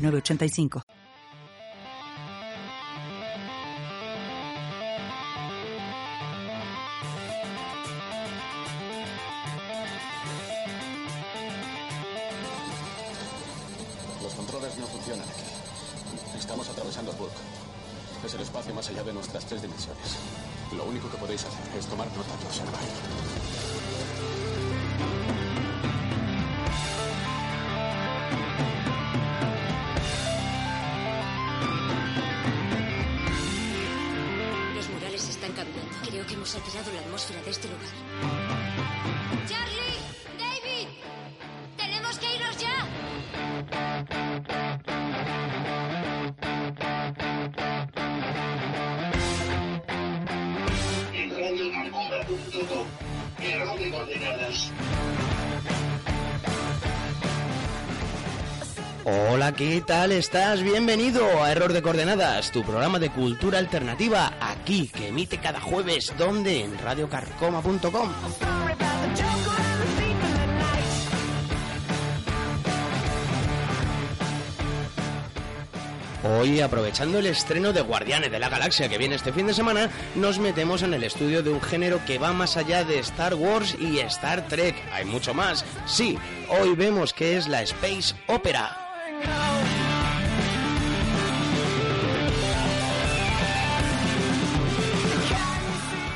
985. Tal estás? Bienvenido a Error de Coordenadas, tu programa de cultura alternativa, aquí, que emite cada jueves, donde en radiocarcoma.com. Hoy, aprovechando el estreno de Guardianes de la Galaxia que viene este fin de semana, nos metemos en el estudio de un género que va más allá de Star Wars y Star Trek. Hay mucho más. Sí, hoy vemos que es la Space Opera.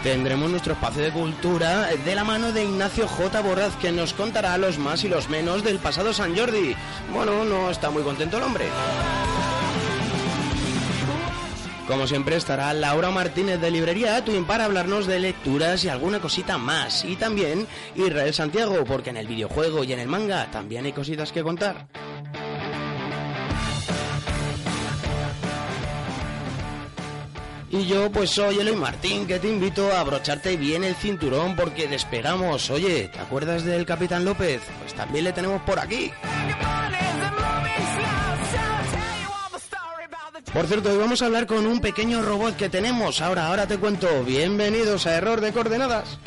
Tendremos nuestro espacio de cultura de la mano de Ignacio J. Borraz que nos contará los más y los menos del pasado San Jordi. Bueno, no está muy contento el hombre. Como siempre estará Laura Martínez de Librería Twin para hablarnos de lecturas y alguna cosita más. Y también Israel Santiago, porque en el videojuego y en el manga también hay cositas que contar. Y yo pues soy Eloy Martín que te invito a abrocharte bien el cinturón porque despegamos. Oye, ¿te acuerdas del Capitán López? Pues también le tenemos por aquí. Por cierto, hoy vamos a hablar con un pequeño robot que tenemos. Ahora, ahora te cuento. Bienvenidos a Error de Coordenadas.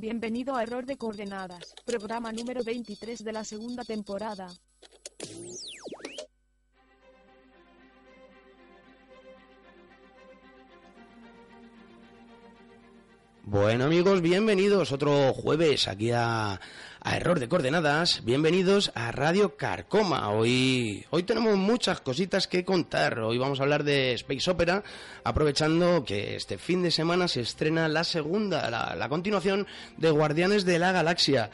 Bienvenido a Error de Coordenadas, programa número 23 de la segunda temporada. Bueno amigos, bienvenidos otro jueves aquí a, a Error de Coordenadas. Bienvenidos a Radio Carcoma. Hoy, hoy tenemos muchas cositas que contar. Hoy vamos a hablar de Space Opera, aprovechando que este fin de semana se estrena la segunda, la, la continuación de Guardianes de la Galaxia.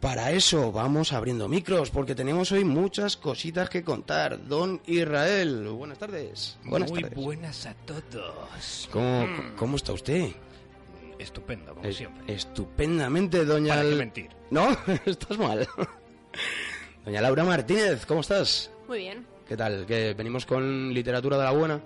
Para eso vamos abriendo micros, porque tenemos hoy muchas cositas que contar. Don Israel, buenas tardes. Buenas Muy tardes. buenas a todos. ¿Cómo, Mm, cómo está usted? Estupendo, como Es- siempre. Estupendamente, doña... ¿Para qué mentir? No, estás mal. Doña Laura Martínez, ¿cómo estás? Muy bien. ¿Qué tal? ¿Que venimos con literatura de la buena?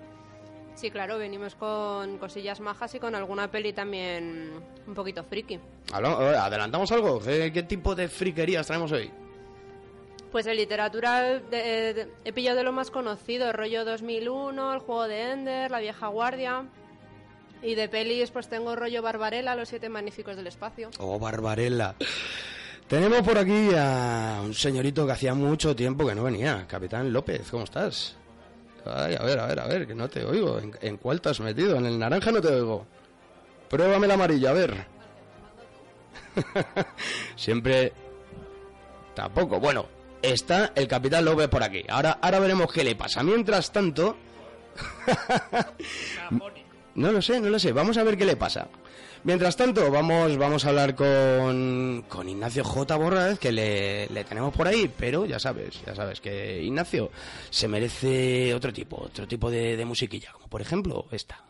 Sí, claro, venimos con cosillas majas y con alguna peli también un poquito friki. Eh, ¿Adelantamos algo? ¿Qué, qué tipo de friquerías traemos hoy? Pues en literatura de- de- he pillado de lo más conocido, rollo 2001, el juego de Ender, la vieja guardia. Y de pelis pues tengo rollo Barbarella, los siete magníficos del espacio. Oh, Barbarella. Tenemos por aquí a un señorito que hacía mucho tiempo que no venía. Capitán López, ¿cómo estás? Ay, a ver, a ver, a ver, que no te oigo. ¿En, en cuál te has metido? En el naranja no te oigo. Pruébame el amarillo, a ver. Siempre... Tampoco. Bueno, está el Capitán López por aquí. Ahora, ahora veremos qué le pasa. Mientras tanto... No lo sé, no lo sé. Vamos a ver qué le pasa. Mientras tanto, vamos, vamos a hablar con, con Ignacio J. Borraz, que le, le tenemos por ahí, pero ya sabes, ya sabes que Ignacio se merece otro tipo, otro tipo de, de musiquilla, como por ejemplo esta.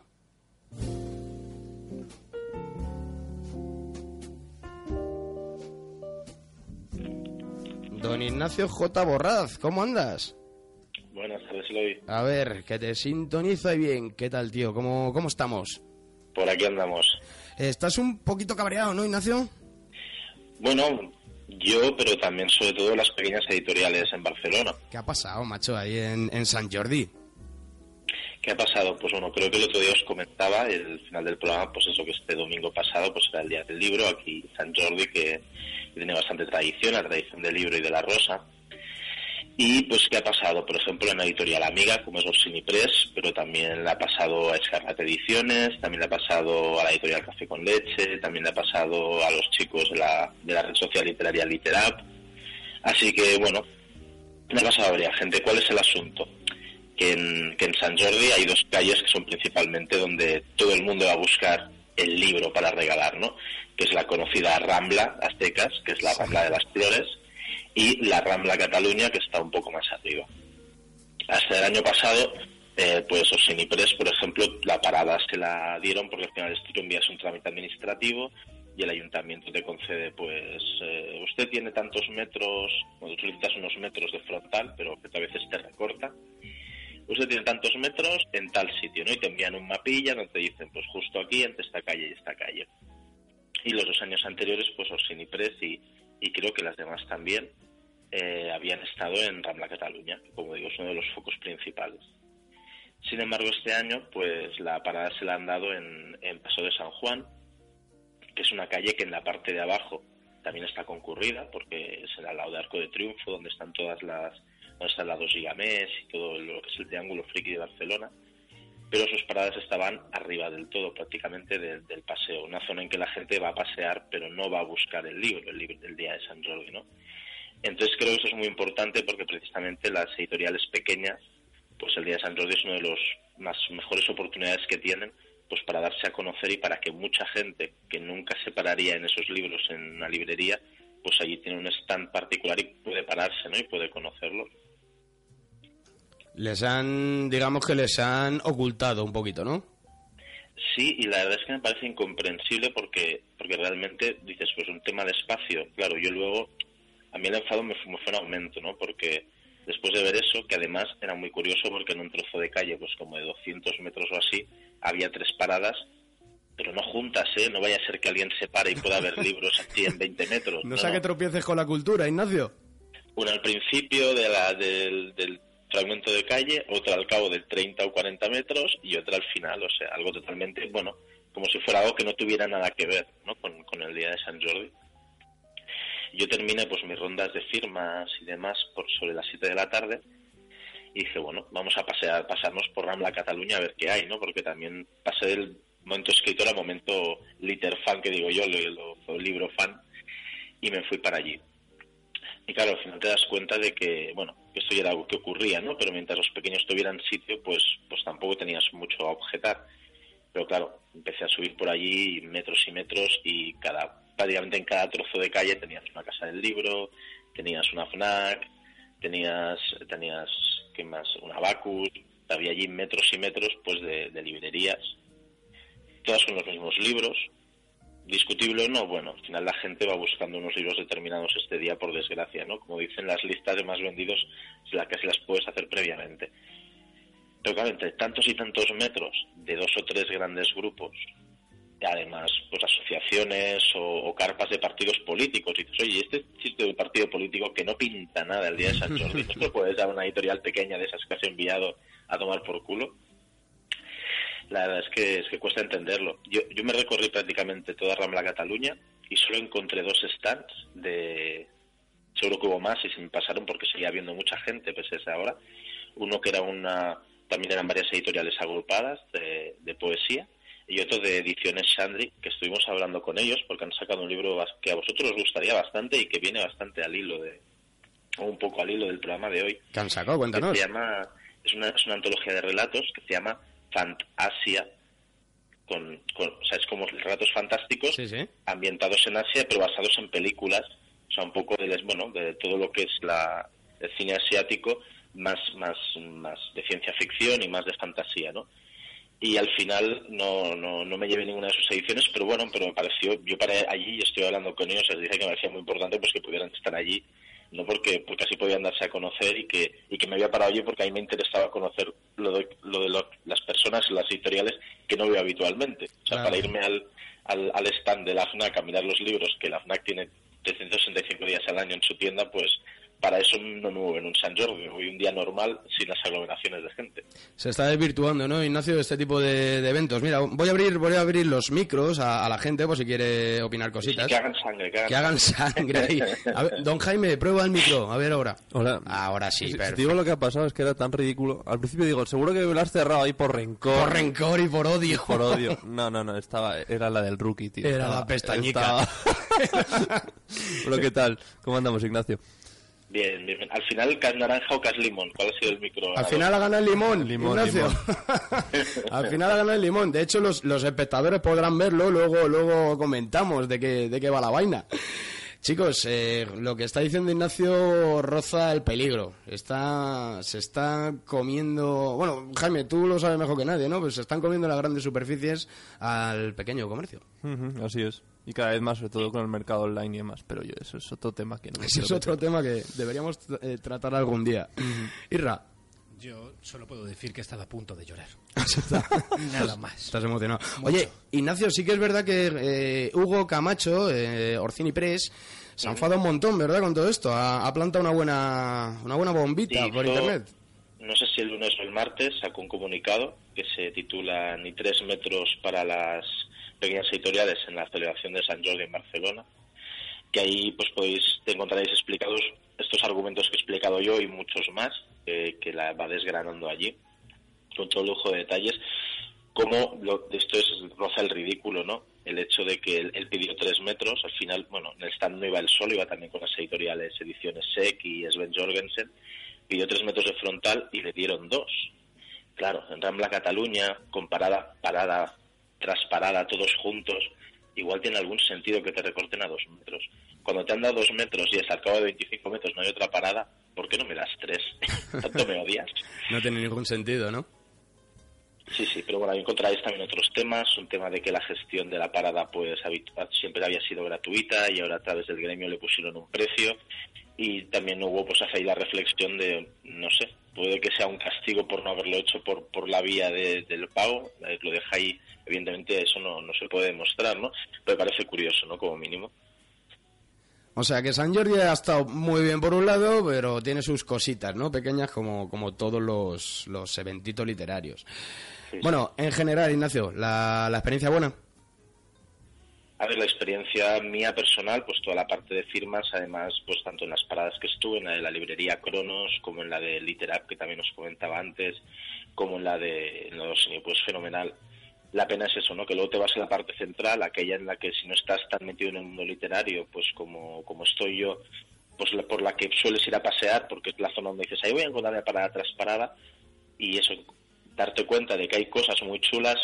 Don Ignacio J. Borraz, ¿cómo andas? Buenas tardes, Eloy. A ver, que te sintonizo ahí bien. ¿Qué tal, tío? ¿Cómo, cómo estamos? Por aquí andamos. Estás un poquito cabreado, ¿no, Ignacio? Bueno, yo, pero también sobre todo las pequeñas editoriales en Barcelona. ¿Qué ha pasado, macho, ahí en, en San Jordi? ¿Qué ha pasado? Pues bueno, creo que el otro día os comentaba, el final del programa, pues eso que este domingo pasado pues era el Día del Libro, aquí San Jordi, que tiene bastante tradición, la tradición del libro y de la rosa. Y pues, ¿qué ha pasado? Por ejemplo, en la editorial Amiga, como es Orsini Press, pero también le ha pasado a Escarlata Ediciones, también le ha pasado a la editorial Café con Leche, también le ha pasado a los chicos de la, de la red social literaria Literap. Así que, bueno, le ha pasado a varias gente. ¿Cuál es el asunto? Que en, que en San Jordi hay dos calles que son principalmente donde todo el mundo va a buscar el libro para regalar, ¿no? Que es la conocida Rambla Aztecas, que es la Rambla de las Flores, y la Rambla Cataluña, que está un poco más arriba. Hasta el año pasado, eh, pues Osinipres, por ejemplo, la parada se la dieron porque al final tú envías un trámite administrativo y el ayuntamiento te concede, pues, eh, usted tiene tantos metros, cuando solicitas unos metros de frontal, pero que a veces te recorta, usted tiene tantos metros en tal sitio, ¿no? Y te envían un mapilla donde te dicen, pues justo aquí, entre esta calle y esta calle. Y los dos años anteriores, pues Osinipres y, y creo que las demás también, eh, habían estado en Rambla Cataluña, que como digo es uno de los focos principales. Sin embargo, este año, pues la parada se la han dado en, en Paso de San Juan, que es una calle que en la parte de abajo también está concurrida, porque es al lado de Arco de Triunfo, donde están todas las, donde están las dos Gigamés y todo lo que es el Triángulo Friki de Barcelona, pero sus paradas estaban arriba del todo, prácticamente de- del paseo, una zona en que la gente va a pasear, pero no va a buscar el libro, el libro del día de San Jordi, ¿no? Entonces creo que eso es muy importante porque precisamente las editoriales pequeñas, pues el día de San Jordi es una de las mejores oportunidades que tienen pues para darse a conocer y para que mucha gente que nunca se pararía en esos libros en una librería, pues allí tiene un stand particular y puede pararse, ¿no? Y puede conocerlo. Les han, digamos que les han ocultado un poquito, ¿no? Sí, y la verdad es que me parece incomprensible porque, porque realmente dices, pues un tema de espacio. Claro, yo luego, a mí el enfado me fue, me fue en aumento, ¿no? Porque después de ver eso, que además era muy curioso porque en un trozo de calle, pues como de 200 metros o así, había tres paradas, pero no juntas, ¿eh? No vaya a ser que alguien se pare y pueda ver libros así en 20 metros. No, sea que tropieces con la cultura, Ignacio. Una al principio de la, del, del fragmento de calle, otra al cabo de 30 o 40 metros y otra al final, o sea, algo totalmente, bueno, como si fuera algo que no tuviera nada que ver ¿no? con, el día de San Jordi. Yo terminé pues mis rondas de firmas y demás por sobre las 7 de la tarde y dije, bueno, vamos a pasear, pasarnos por Rambla Cataluña a ver qué hay, ¿no? Porque también pasé del momento escritor al momento liter fan, que digo yo, lo- libro fan, y me fui para allí. Y claro, al final te das cuenta de que, bueno, esto ya era algo que ocurría, ¿no? Pero mientras los pequeños tuvieran sitio, pues, pues tampoco tenías mucho a objetar. Pero claro, empecé a subir por allí metros y metros y cada, prácticamente en cada trozo de calle tenías una casa del libro, tenías una FNAC, tenías, tenías, ¿qué más? Una Bacus, había allí metros y metros, pues, de, de librerías. Todas con los mismos libros, discutible o no, bueno, al final la gente va buscando unos libros determinados este día por desgracia, ¿no? Como dicen las listas de más vendidos, se las puedes hacer previamente. Pero claro, entre tantos y tantos metros de dos o tres grandes grupos, además pues asociaciones o, carpas de partidos políticos. Y dices, oye, este sitio de partido político que no pinta nada el día de San Jordi, ¿no puedes dar una editorial pequeña de esas que has enviado a tomar por culo? La verdad es que, es que cuesta entenderlo. Yo, yo me recorrí prácticamente toda Rambla Cataluña y solo encontré dos stands de... Seguro que hubo más y se me pasaron porque seguía habiendo mucha gente, pese a esa hora. Uno que era una... También eran varias editoriales agrupadas de, de poesía y otro de Ediciones Shandri, que estuvimos hablando con ellos porque han sacado un libro que a vosotros os gustaría bastante y que viene bastante al hilo de... o un poco al hilo del programa de hoy. ¿Qué han sacado? Cuéntanos. se llama, es una, es una antología de relatos que se llama Fantasia, con, con, o sea, es como relatos fantásticos Sí, sí. ambientados en Asia, pero basados en películas, o sea, un poco de, bueno, de todo lo que es la, el cine asiático, más, más, más de ciencia ficción y más de fantasía, ¿no? Y al final no, no, no me llevé ninguna de sus ediciones, pero bueno, pero me pareció, yo paré allí y estoy hablando con ellos, les dije que me parecía muy importante pues que pudieran estar allí, no porque, porque así podían darse a conocer y que, y que me había parado allí porque a mí me interesaba conocer lo de, lo de lo- las personas en las editoriales que no veo habitualmente. O sea, Claro. para irme al, al, al stand de la FNAC a mirar los libros, que la FNAC tiene 365 días al año en su tienda, pues para eso no me muevo en un San Jordi, voy un día normal sin las aglomeraciones de gente. Se está desvirtuando, ¿no, Ignacio, este tipo de, de eventos? Mira, voy a abrir, voy a abrir los micros a, a la gente por si quiere opinar cositas. Que hagan sangre, que hagan, Que hagan sangre ahí. A ver, don Jaime, prueba el micro. A ver ahora. Hola. Ahora sí, Si- si te perfecto. digo lo que ha pasado es que era tan ridículo. Al principio digo, seguro que me lo has cerrado ahí por rencor. Por rencor y por odio. Por odio. No, no, no, estaba, era la del rookie, tío. Era Estaba- la pestañica. estaba- Pero ¿qué tal? ¿Cómo andamos, Ignacio? Bien, bien, bien. Al final, ¿cas naranja o cas limón? ¿Cuál ha sido el micro? Al final ha ganado el limón, Limón, Ignacio. Al final ha ganado el limón. De hecho, los, los espectadores podrán verlo, luego, luego comentamos de qué, de qué va la vaina. Chicos, eh, lo que está diciendo Ignacio roza el peligro. Está, se está comiendo... Bueno, Jaime, tú lo sabes mejor que nadie, ¿no? Pues se están comiendo las grandes superficies al pequeño comercio. Así es. Y cada vez más, sobre todo con el mercado online y demás. Pero yo, eso es otro tema que no Ese es otro tema que deberíamos eh, tratar algún día. Irra, Yo solo puedo decir que estaba a punto de llorar. Nada más. Estás emocionado. Oye, Ignacio, sí que es verdad que eh, Hugo Camacho, eh, Orcini Press, se ha enfadado un montón, ¿verdad? Con todo esto. Ha, ha plantado una buena, una buena bombita Sí, por internet. No sé si el lunes o el martes sacó un comunicado que se titula Ni tres metros para las pequeñas editoriales en la celebración de San Jordi en Barcelona. Que ahí pues podéis encontraréis explicados estos argumentos que he explicado yo y muchos más eh, que la va desgranando allí con todo lujo de detalles. Como lo, esto es roza el ridículo, ¿no? El hecho de que él, él pidió tres metros, al final, bueno, en el stand no iba él solo, iba también con las editoriales Ediciones SEC y Sven Jorgensen, pidió tres metros de frontal y le dieron dos. Claro, en Rambla Cataluña, con parada, parada tras parada, todos juntos, igual tiene algún sentido que te recorten a dos metros. Cuando te han dado dos metros y es al cabo de 25 metros no hay otra parada, ¿por qué no me das tres? ¿Tanto me odias? No tiene ningún sentido, ¿no? Sí, sí, pero bueno, ahí encontraréis también otros temas, un tema de que la gestión de la parada pues siempre había sido gratuita y ahora a través del gremio le pusieron un precio y también hubo pues hace ahí la reflexión de, no sé, puede que sea un castigo por no haberlo hecho por, por la vía de- del pago, eh, lo deja ahí, evidentemente eso no, no se puede demostrar, ¿no? Pero parece curioso, ¿no? Como mínimo. O sea que San Jordi ha estado muy bien por un lado, pero tiene sus cositas, ¿no? Pequeñas como, como todos los, los eventitos literarios. Bueno, en general, Ignacio, ¿la, la experiencia buena? A ver, la experiencia mía personal, pues toda la parte de firmas, además, pues tanto en las paradas que estuve, en la de la librería Cronos, como en la de Literap, que también os comentaba antes, como en la de de Osinio, pues fenomenal. La pena es eso, ¿no? Que luego te vas a la parte central, aquella en la que si no estás tan metido en el mundo literario, pues como, como estoy yo, pues la- por la que sueles ir a pasear, porque es la zona donde dices, ahí voy a encontrar parada tras parada, y eso, darte cuenta de que hay cosas muy chulas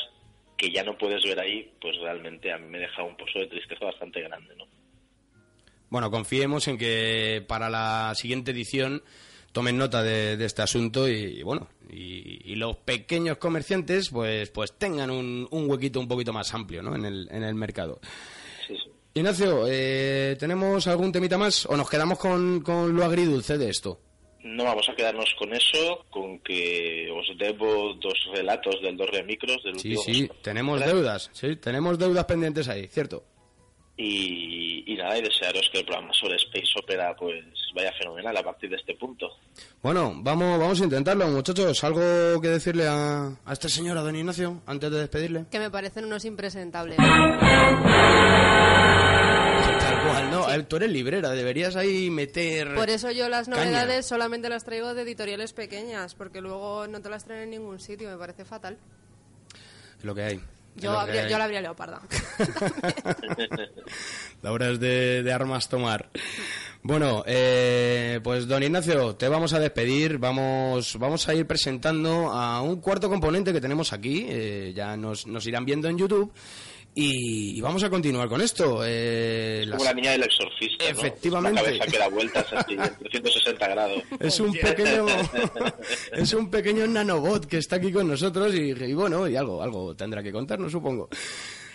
que ya no puedes ver ahí, pues realmente a mí me deja un pozo de tristeza bastante grande, ¿no? Bueno, confiemos en que para la siguiente edición tomen nota de, de este asunto y, bueno, y, y los pequeños comerciantes pues pues tengan un, un huequito un poquito más amplio ¿no? en, el, en el mercado. Sí, sí. Ignacio, eh, ¿tenemos algún temita más o nos quedamos con, con lo agridulce de esto? No vamos a quedarnos con eso, con que os debo dos relatos del dos remicros del Sí, último. sí, tenemos deudas, sí, tenemos deudas pendientes ahí, cierto. Y, y nada, y desearos que el programa sobre Space Opera pues vaya fenomenal a partir de este punto. Bueno, vamos, vamos a intentarlo, muchachos. ¿Algo que decirle a, a este señor, a don Ignacio, antes de despedirle? Que me parecen unos impresentables. Cual, no, eh, tú eres librera, deberías ahí meter... Por eso yo las Caña. novedades solamente las traigo de editoriales pequeñas, porque luego no te las traen en ningún sitio, me parece fatal. Es lo que hay. es Yo, habría, yo la habría leoparda. Labras de, de armas tomar. Bueno, eh, pues don Ignacio, te vamos a despedir. Vamos, vamos a ir presentando a un cuarto componente que tenemos aquí. eh, ya nos, nos irán viendo en YouTube. Y, y vamos a continuar con esto. eh, Como las- la niña del exorcista, ¿no? Efectivamente. Una cabeza que da vueltas así en 360 grados. Es un pequeño es un pequeño nanobot que está aquí con nosotros y, y bueno, y algo, algo tendrá que contarnos, supongo.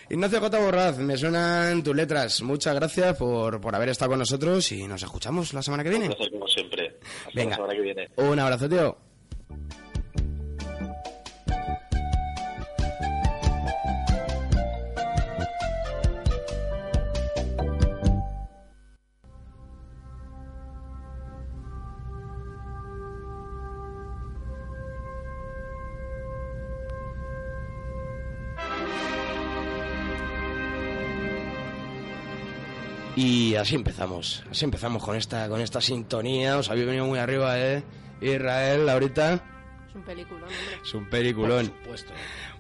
Ignacio J. Borraz, me suenan tus letras. Muchas gracias por, por haber estado con nosotros y nos escuchamos la semana que viene. Un placer, como siempre. Hasta Venga. la semana que viene. Un abrazo, tío. Y así empezamos, así empezamos con esta, con esta sintonía. Os habéis venido muy arriba, ¿eh? Israel, ahorita Es un película, hombre. es un peliculón. Por supuesto.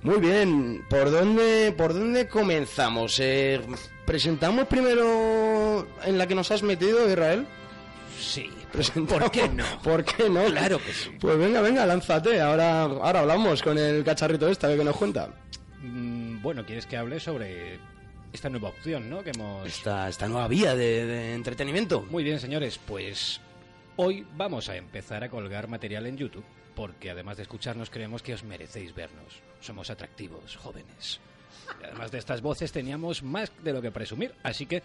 Muy bien, ¿por dónde, por dónde comenzamos? Eh, ¿Presentamos primero en la que nos has metido, Israel? Sí. Presentamos- ¿Por qué no? ¿Por qué no? Claro que sí. Pues venga, venga, lánzate. Ahora, ahora hablamos con el cacharrito este, a ver qué nos cuenta. Mm, bueno, ¿quieres que hable sobre esta nueva opción, ¿no? Que hemos... Esta, esta nueva vía de, de entretenimiento. Muy bien, señores, pues hoy vamos a empezar a colgar material en YouTube, porque además de escucharnos creemos que os merecéis vernos. Somos atractivos, jóvenes. Y además de estas voces teníamos más de lo que presumir, así que,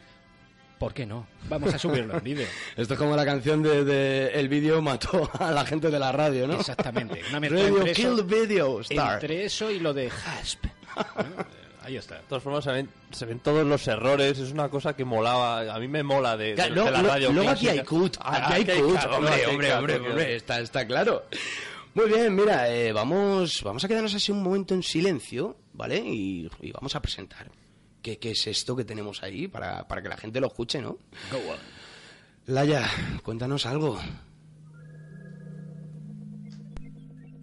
¿por qué no? Vamos a subirlo en vídeo. Esto es como la canción de, de El vídeo mató a la gente de la radio, ¿no? Exactamente. Una Radio entre Kill eso, Video Star. entre eso y lo de Hasp. ¿no? Ahí está. De todas formas, se ven, se ven todos los errores. Es una cosa que molaba. A mí me mola de, de- Claro, de la radio. luego aquí hay cut, Ah, aquí hay cut, hombre, hombre, hombre, hombre, está, está claro. Muy bien, mira, eh, vamos, vamos a quedarnos así un momento en silencio, ¿vale? Y, y vamos a presentar qué, qué es esto que tenemos ahí para, para que la gente lo escuche, ¿no? Laya, cuéntanos algo.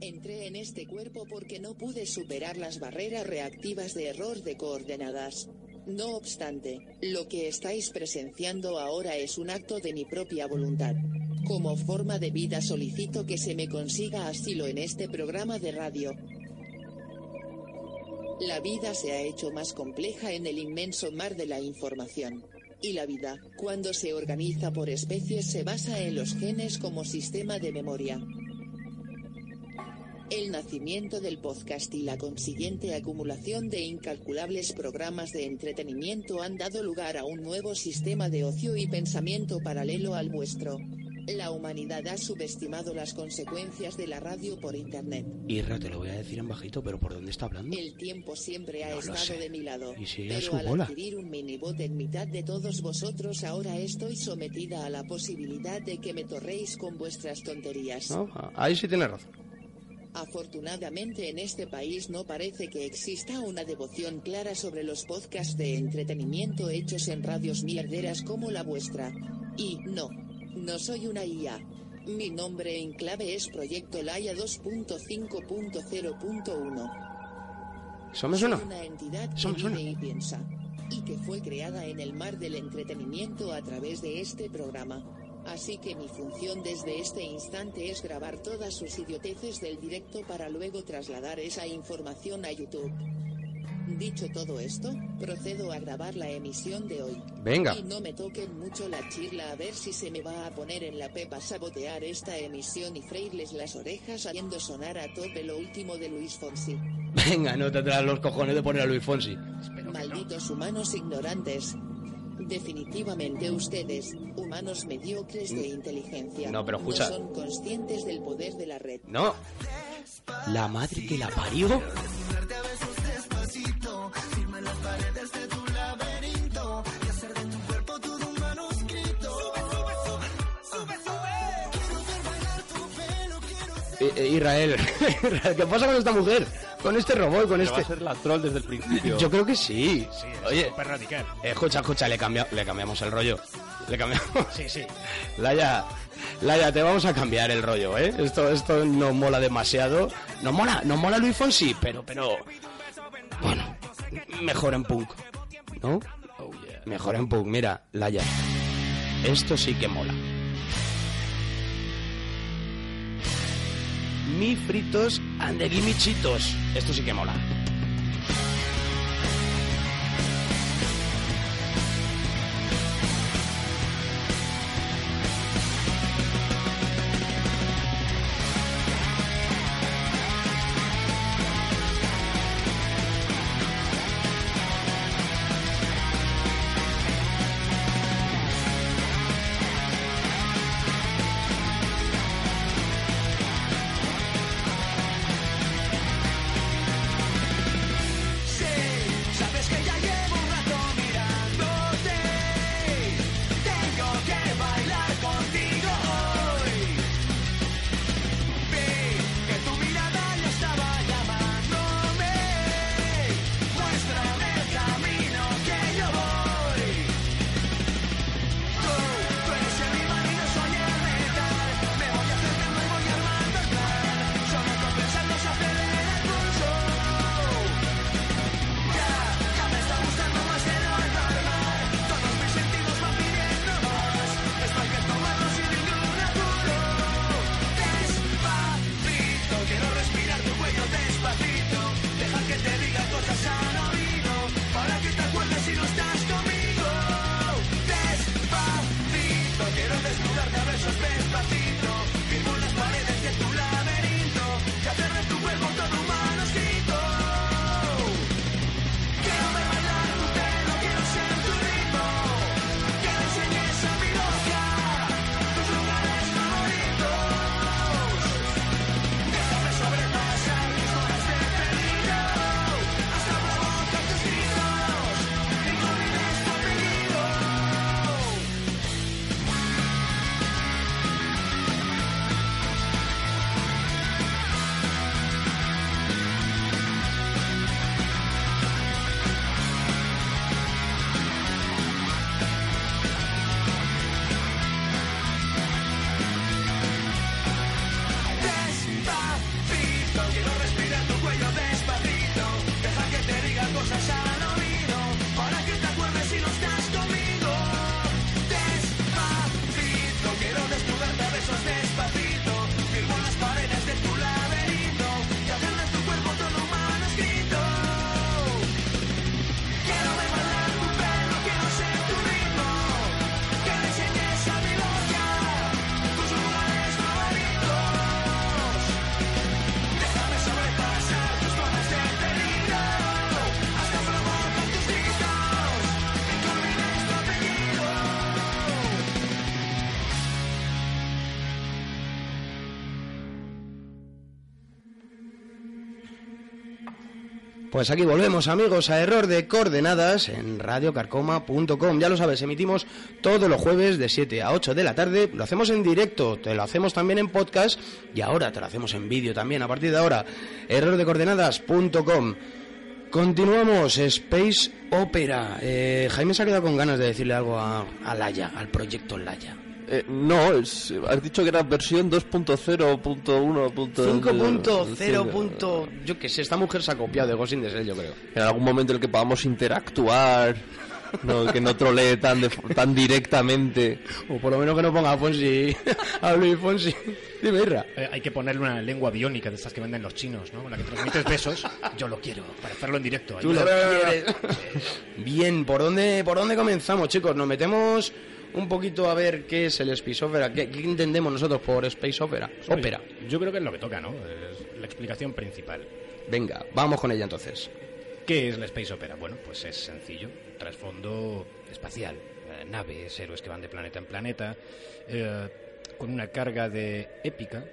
Entré en este cuerpo porque no pude superar las barreras reactivas de error de coordenadas. No obstante, lo que estáis presenciando ahora es un acto de mi propia voluntad. Como forma de vida solicito que se me consiga asilo en este programa de radio. La vida se ha hecho más compleja en el inmenso mar de la información. Y la vida, cuando se organiza por especies, se basa en los genes como sistema de memoria. El nacimiento del podcast y la consiguiente acumulación de incalculables programas de entretenimiento han dado lugar a un nuevo sistema de ocio y pensamiento paralelo al vuestro. La humanidad ha subestimado las consecuencias de la radio por Internet. Irra, te lo voy a decir en bajito, pero ¿por dónde está hablando? El tiempo siempre ha No estado de mi lado. Y a pero su al bola. adquirir un minibot en mitad de todos vosotros ahora estoy sometida a la posibilidad de que me torréis con vuestras tonterías. ¿No? Ah, Ahí sí tienes razón. Afortunadamente en este país no parece que exista una devoción clara sobre los podcasts de entretenimiento hechos en radios mierderas como la vuestra. Y no, no soy una IA. Mi nombre en clave es Proyecto Laia 2.5.0.1. ¿Eso me suena? Soy una entidad que vive y piensa. Y que fue creada en el mar del entretenimiento a través de este programa. Así que mi función desde este instante es grabar todas sus idioteces del directo para luego trasladar esa información a YouTube. Dicho todo esto, procedo a grabar la emisión de hoy. Venga. Y no me toquen mucho la chirla a ver si se me va a poner en la pepa sabotear esta emisión y freírles las orejas haciendo sonar a tope lo último de Luis Fonsi. Venga, no te traes los cojones de poner a Luis Fonsi. Malditos humanos ignorantes. Definitivamente ustedes, humanos mediocres de inteligencia, No, pero escucha. no son conscientes del poder de la red. No. La madre que la parió. Eh, eh, Israel, ¿qué pasa con esta mujer? Con este robot, con Pero este... va a ser la troll desde el principio. Yo creo que sí. Oye, Súper radical. eh, escucha, escucha, le, cambia- le cambiamos el rollo. Le cambiamos. Sí, sí. Laia, Laia, te vamos a cambiar el rollo, ¿eh? Esto, esto no mola demasiado. No mola, no mola Luis Fonsi, pero, pero... Bueno, mejor en punk, ¿no? Mejor en punk. Mira, Laia, esto sí que mola. Mi fritos and the. Esto sí que mola. Pues aquí volvemos amigos a Error de Coordenadas en radiocarcoma.com. Ya lo sabes, emitimos todos los jueves de 7 a 8 de la tarde. Lo hacemos en directo, te lo hacemos también en podcast y ahora te lo hacemos en vídeo también a partir de ahora. Errordecoordenadas.com. Continuamos, Space Opera. Eh, Jaime se ha quedado con ganas de decirle algo a, a Laia, al proyecto Laia. Eh, no, es- has dicho que era versión 2.0.1. 5.0. punto- Yo que sé, esta mujer se ha copiado de Ghost in the Shell, yo creo. En algún momento en el que podamos interactuar, no, que no trolee tan, de- tan directamente. O por lo menos que no ponga a Fonsi, a Luis Fonsi. Dime, Irra. Eh, hay que ponerle una lengua biónica de estas que venden los chinos, ¿no? Con la que transmites besos. Yo lo quiero, para hacerlo en directo. Tú lo quieres. Bien, ¿por dónde, ¿por dónde comenzamos, chicos? Nos metemos un poquito a ver qué es el Space Opera. ¿Qué, qué entendemos nosotros por Space Opera? Yo creo que es lo que toca, ¿no? Es la explicación principal. Venga, vamos con ella entonces. ¿Qué es la Space Opera? Bueno, pues es sencillo. Trasfondo espacial. eh, naves, héroes que van de planeta en planeta, eh, con una carga de épica,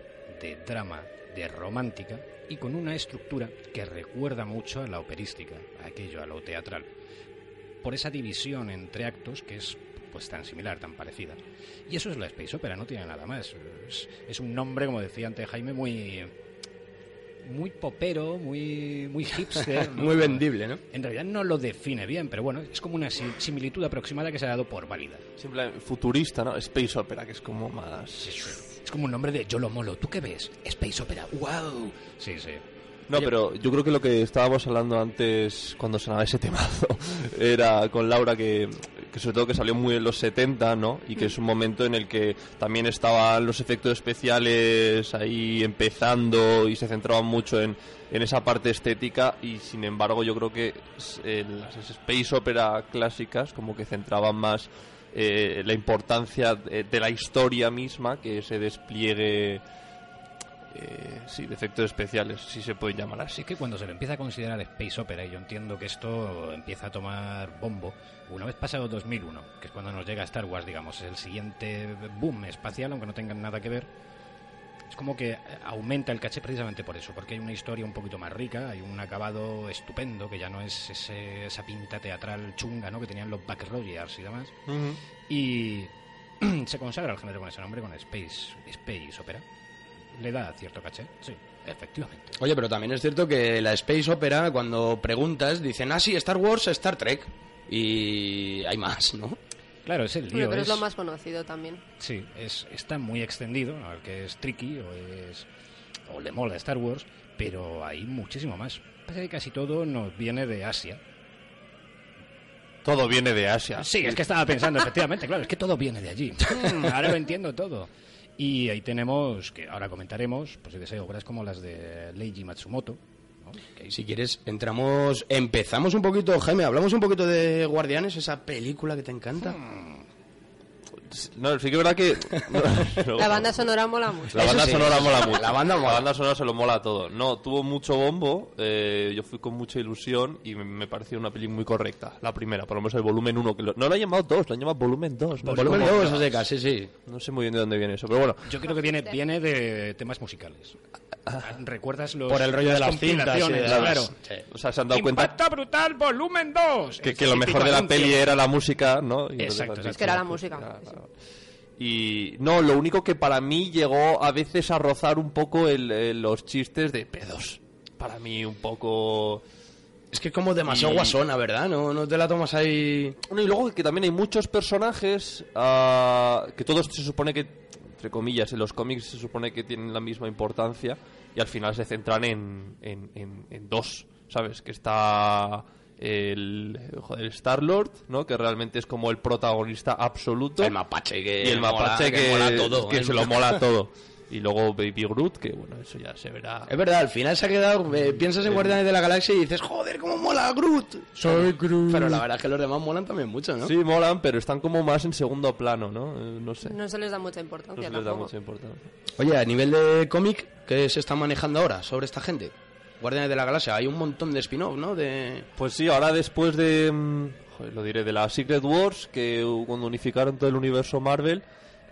de drama, de romántica y con una estructura que recuerda mucho a la operística, a aquello, a lo teatral, por esa división entre actos que es pues tan similar, tan parecida. Y eso es la Space Opera, no tiene nada más. Es, es un nombre, como decía antes Jaime, muy muy popero, muy muy hipster, ¿no? Muy vendible, ¿no? En realidad no lo define bien, pero bueno, es como una si- similitud aproximada que se ha dado por válida. Simplemente futurista, ¿no? Space Opera, que es como más... Es como un nombre de yo lo molo. ¿Tú qué ves? Space Opera. ¡Wow! Sí, sí. No, pero yo creo que lo que estábamos hablando antes, cuando sonaba ese temazo, era con Laura que, que sobre todo que salió muy en los 70, ¿no? Y que es un momento en el que también estaban los efectos especiales ahí empezando y se centraban mucho en, en esa parte estética y sin embargo yo creo que eh, las space opera clásicas como que centraban más eh, la importancia de, la historia misma que ese despliegue eh, sí, de efectos especiales, si se pueden llamar. Así que cuando se le empieza a considerar Space Opera, y yo entiendo que esto empieza a tomar bombo, una vez pasado 2001, que es cuando nos llega Star Wars, digamos, el siguiente boom espacial, aunque no tengan nada que ver, es como que aumenta el caché precisamente por eso, porque hay una historia un poquito más rica, hay un acabado estupendo, que ya no es ese- esa pinta teatral chunga ¿no? que tenían los Back Rogers y demás, y se consagra el género con ese nombre, con Space, Space Opera. Le da cierto caché, sí, efectivamente. Oye, pero también es cierto que la Space Opera, cuando preguntas, dicen, ah, sí, Star Wars, Star Trek. Y hay más, ¿no? Claro, es el Bueno, lío. pero es es- lo más conocido también. Sí, es, está muy extendido, el que es tricky o es o le mola Star Wars, pero hay muchísimo más. Pasa que casi todo nos viene de Asia. Todo viene de Asia. Sí, es que estaba pensando, efectivamente, claro, es que todo viene de allí. Ahora lo entiendo todo. Y ahí tenemos, que ahora comentaremos, pues que sé, obras como las de Leiji Matsumoto. ¿no? Que- Si quieres, entramos, empezamos un poquito, Jaime, hablamos un poquito de Guardianes, esa película que te encanta. No, sí que es verdad que... no, La banda sonora mola mucho. La banda sí, sonora mola mucho. La banda mola. La banda sonora se lo mola todo. No, tuvo mucho bombo. eh, yo fui con mucha ilusión y me, pareció una peli muy correcta. La primera, por lo menos el volumen 1. Que lo- no lo han llamado 2, lo han llamado volumen 2. No, sé Volumen cómo- 2, a secas, sí, sí. no sé muy bien de dónde viene eso, pero bueno. Yo creo que viene, viene de temas musicales. ¿Recuerdas los Por el rollo de las cintas, sí, de las- claro. sí. O sea, se han dado cuenta Impacto brutal, volumen 2. que, que lo mejor de la peli era la música, ¿no? Y Exacto, exacto. Es que era la música. claro, claro. Y no, lo único que para mí llegó a veces a rozar un poco el- el- los chistes de pedos. Para mí un poco... Es que es como demasiado Y- guasona, ¿verdad? No, no te la tomas ahí... Bueno, y luego que también hay muchos personajes ah, que todos se supone que, entre comillas, en los cómics se supone que tienen la misma importancia y al final se centran en, en, en- en dos, ¿sabes? Que está el, joder, Star-Lord, ¿no? Que realmente es como el protagonista absoluto. El mapache que y el mola- mapache que que, mola todo, que ¿eh? se lo mola todo. Y luego Baby Groot, que bueno, eso ya se verá. Es verdad, al final se ha quedado... eh, piensas en Guardianes de la Galaxia y dices, joder, cómo mola Groot. Soy Groot. Pero la verdad es que los demás molan también mucho, ¿no? Sí, molan, pero están como más en segundo plano, ¿no? Eh, No sé. No se les da mucha No importancia se les da mucha importancia. Oye, a nivel de cómic, ¿qué se está manejando ahora sobre esta gente? Guardianes de la Galaxia, hay un montón de spin-off, ¿no? De... Pues sí, ahora después de. mm, joder, lo diré, de la Secret Wars, que cuando unificaron todo el universo Marvel,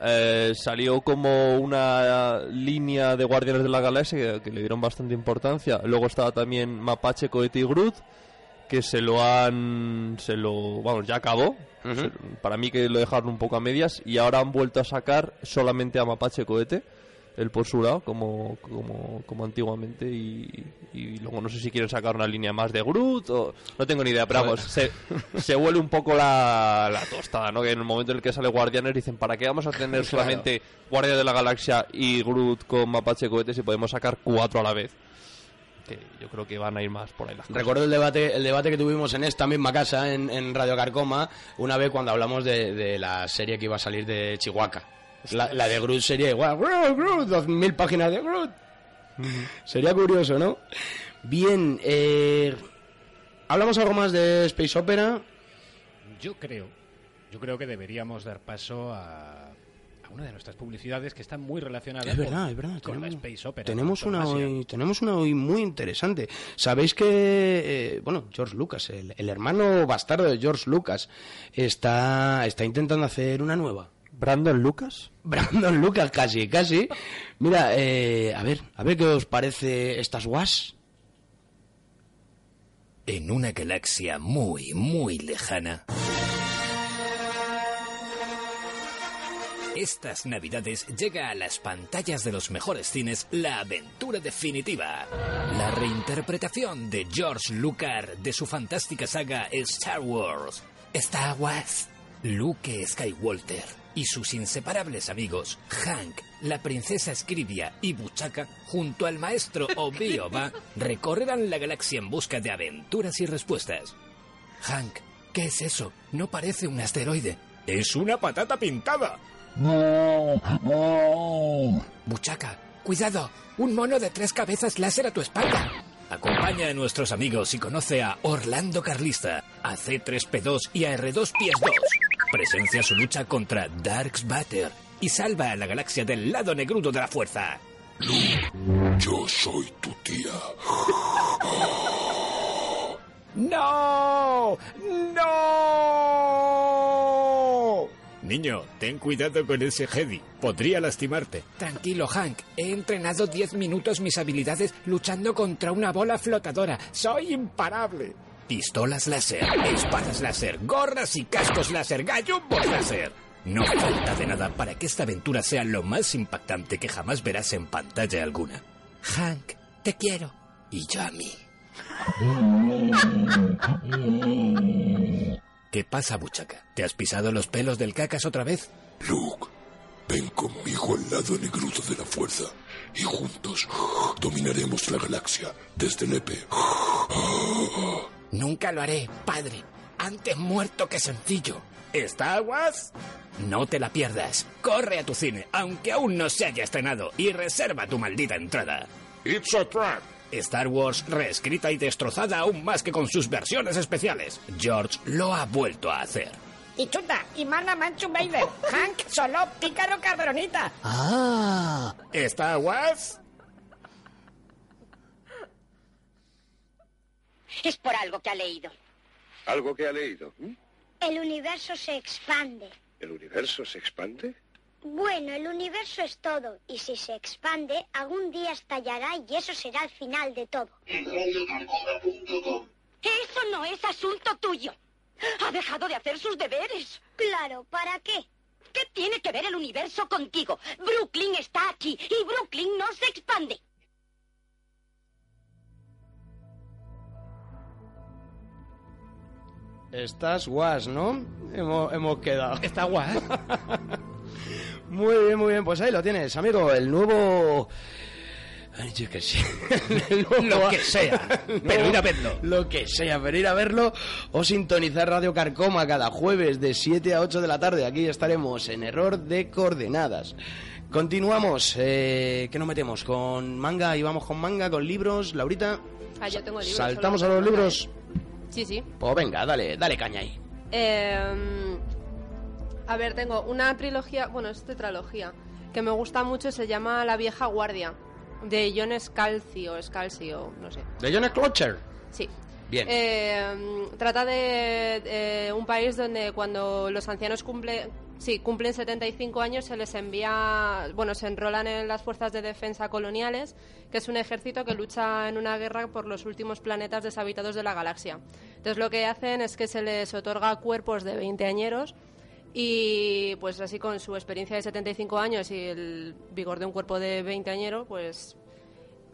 eh, salió como una línea de Guardianes de la Galaxia que, que le dieron bastante importancia. Luego estaba también Mapache, Cohete y Groot, que se lo han. Se lo. Vamos, ya acabó. Para mí que lo dejaron un poco a medias. Y ahora han vuelto a sacar solamente a Mapache, Cohete. El por su lado, como, como, como antiguamente. Y, y luego no sé si quieren sacar una línea más de Groot o. No tengo ni idea, pero vamos, se, se vuelve un poco la, la tostada, ¿no? Que en el momento en el que sale Guardianes dicen, ¿para qué vamos a tener Claro. solamente Guardia de la Galaxia y Groot con Mapache Cohete si podemos sacar cuatro a la vez? Que yo creo que van a ir más por ahí las cosas. Recuerdo el debate, el debate que tuvimos en esta misma casa, en, en Radio Carcoma, una vez cuando hablamos de, de la serie que iba a salir de Chihuahua. La, la de Groot sería igual. Groot, Groot, dos mil páginas de Groot. Sería curioso, ¿no? Bien, eh, ¿hablamos algo más de Space Opera? Yo creo, yo creo que deberíamos dar paso a, a una de nuestras publicidades que está muy relacionada Es con, verdad, es verdad. con la tenemos, Space Opera. tenemos con una hoy, tenemos una hoy muy interesante. Sabéis que, eh, bueno, George Lucas, el, el hermano bastardo de George Lucas, está, está intentando hacer una nueva. ¿Brandon Lucas? Brandon Lucas, casi, casi. Mira, eh, a ver, a ver qué os parece estas was. En una galaxia muy, muy lejana. Estas navidades llega a las pantallas de los mejores cines la aventura definitiva. La reinterpretación de George Lucas de su fantástica saga Star Wars. Star Wars. Luke Skywalker y sus inseparables amigos, Hank, la princesa Scribia y Buchaka, junto al maestro Obi-Oba, recorrerán la galaxia en busca de aventuras y respuestas. Hank, ¿qué es eso? No parece un asteroide. Es una patata pintada. Buchaca, cuidado, un mono de tres cabezas láser a tu espalda. Acompaña a nuestros amigos y conoce a Orlando Carlista, a C3P2 y a R2PS2. Presencia su lucha contra Darks Batter y salva a la galaxia del lado negrudo de la fuerza. Yo soy tu tía. ¡No! ¡No! Niño, ten cuidado con ese Jedi. Podría lastimarte. Tranquilo, Hank. He entrenado 10 minutos mis habilidades luchando contra una bola flotadora. Soy imparable. Pistolas láser, espadas láser, gorras y cascos láser, gallumbos láser. No falta de nada para que esta aventura sea lo más impactante que jamás verás en pantalla alguna. Hank, te quiero. Y yo a mí. ¿Qué pasa, Buchaca? ¿Te has pisado los pelos del cacas otra vez? Luke, ven conmigo al lado negrudo de la fuerza y juntos dominaremos la galaxia desde Lepe. Nunca lo haré, padre. Antes muerto que sencillo. ¿Star Wars? No te la pierdas. Corre a tu cine, aunque aún no se haya estrenado, y reserva tu maldita entrada. It's a trap. Star Wars reescrita y destrozada aún más que con sus versiones especiales. George lo ha vuelto a hacer. Y chuta, y manda Manchu Vader. Hank, solo pícaro cabronita. Ah. ¿Star Wars? Es por algo que ha leído. Algo que ha leído. ¿m? El universo se expande. ¿El universo se expande? Bueno, el universo es todo, y si se expande, algún día estallará y eso será el final de todo. Eso no es asunto tuyo. Ha dejado de hacer sus deberes. Claro, ¿para qué? ¿Qué tiene que ver el universo contigo? Brooklyn está aquí y Brooklyn no se expande. Estás guas, ¿no? Hemos, hemos quedado. Está guas. muy bien, muy bien. Pues ahí lo tienes, amigo. El nuevo... Ay, yo que sé. Lo que sea, pero ir a verlo. Lo que sea, pero ir a verlo o sintonizar Radio Carcoma cada jueves de 7 a 8 de la tarde. Aquí estaremos en error de coordenadas. Continuamos. Eh, ¿Qué nos metemos? ¿Con manga? ¿Y vamos con manga? ¿Con libros? ¿Laurita? Ah, yo tengo libros. ¿Saltamos a los libros? Sí, sí. Pues venga, dale, dale caña ahí. Eh, a ver, tengo una trilogía, bueno, es tetralogía, que me gusta mucho, se llama La vieja guardia, de John Scalzi o Scalzi o no sé. ¿De John Schlotcher? Sí. Bien. Eh, trata de eh, un país donde cuando los ancianos cumple, sí, cumplen 75 años se les envía, bueno, se enrolan en las fuerzas de defensa coloniales, que es un ejército que lucha en una guerra por los últimos planetas deshabitados de la galaxia. Entonces lo que hacen es que se les otorga cuerpos de 20 añeros y pues así con su experiencia de 75 años y el vigor de un cuerpo de 20 añero, pues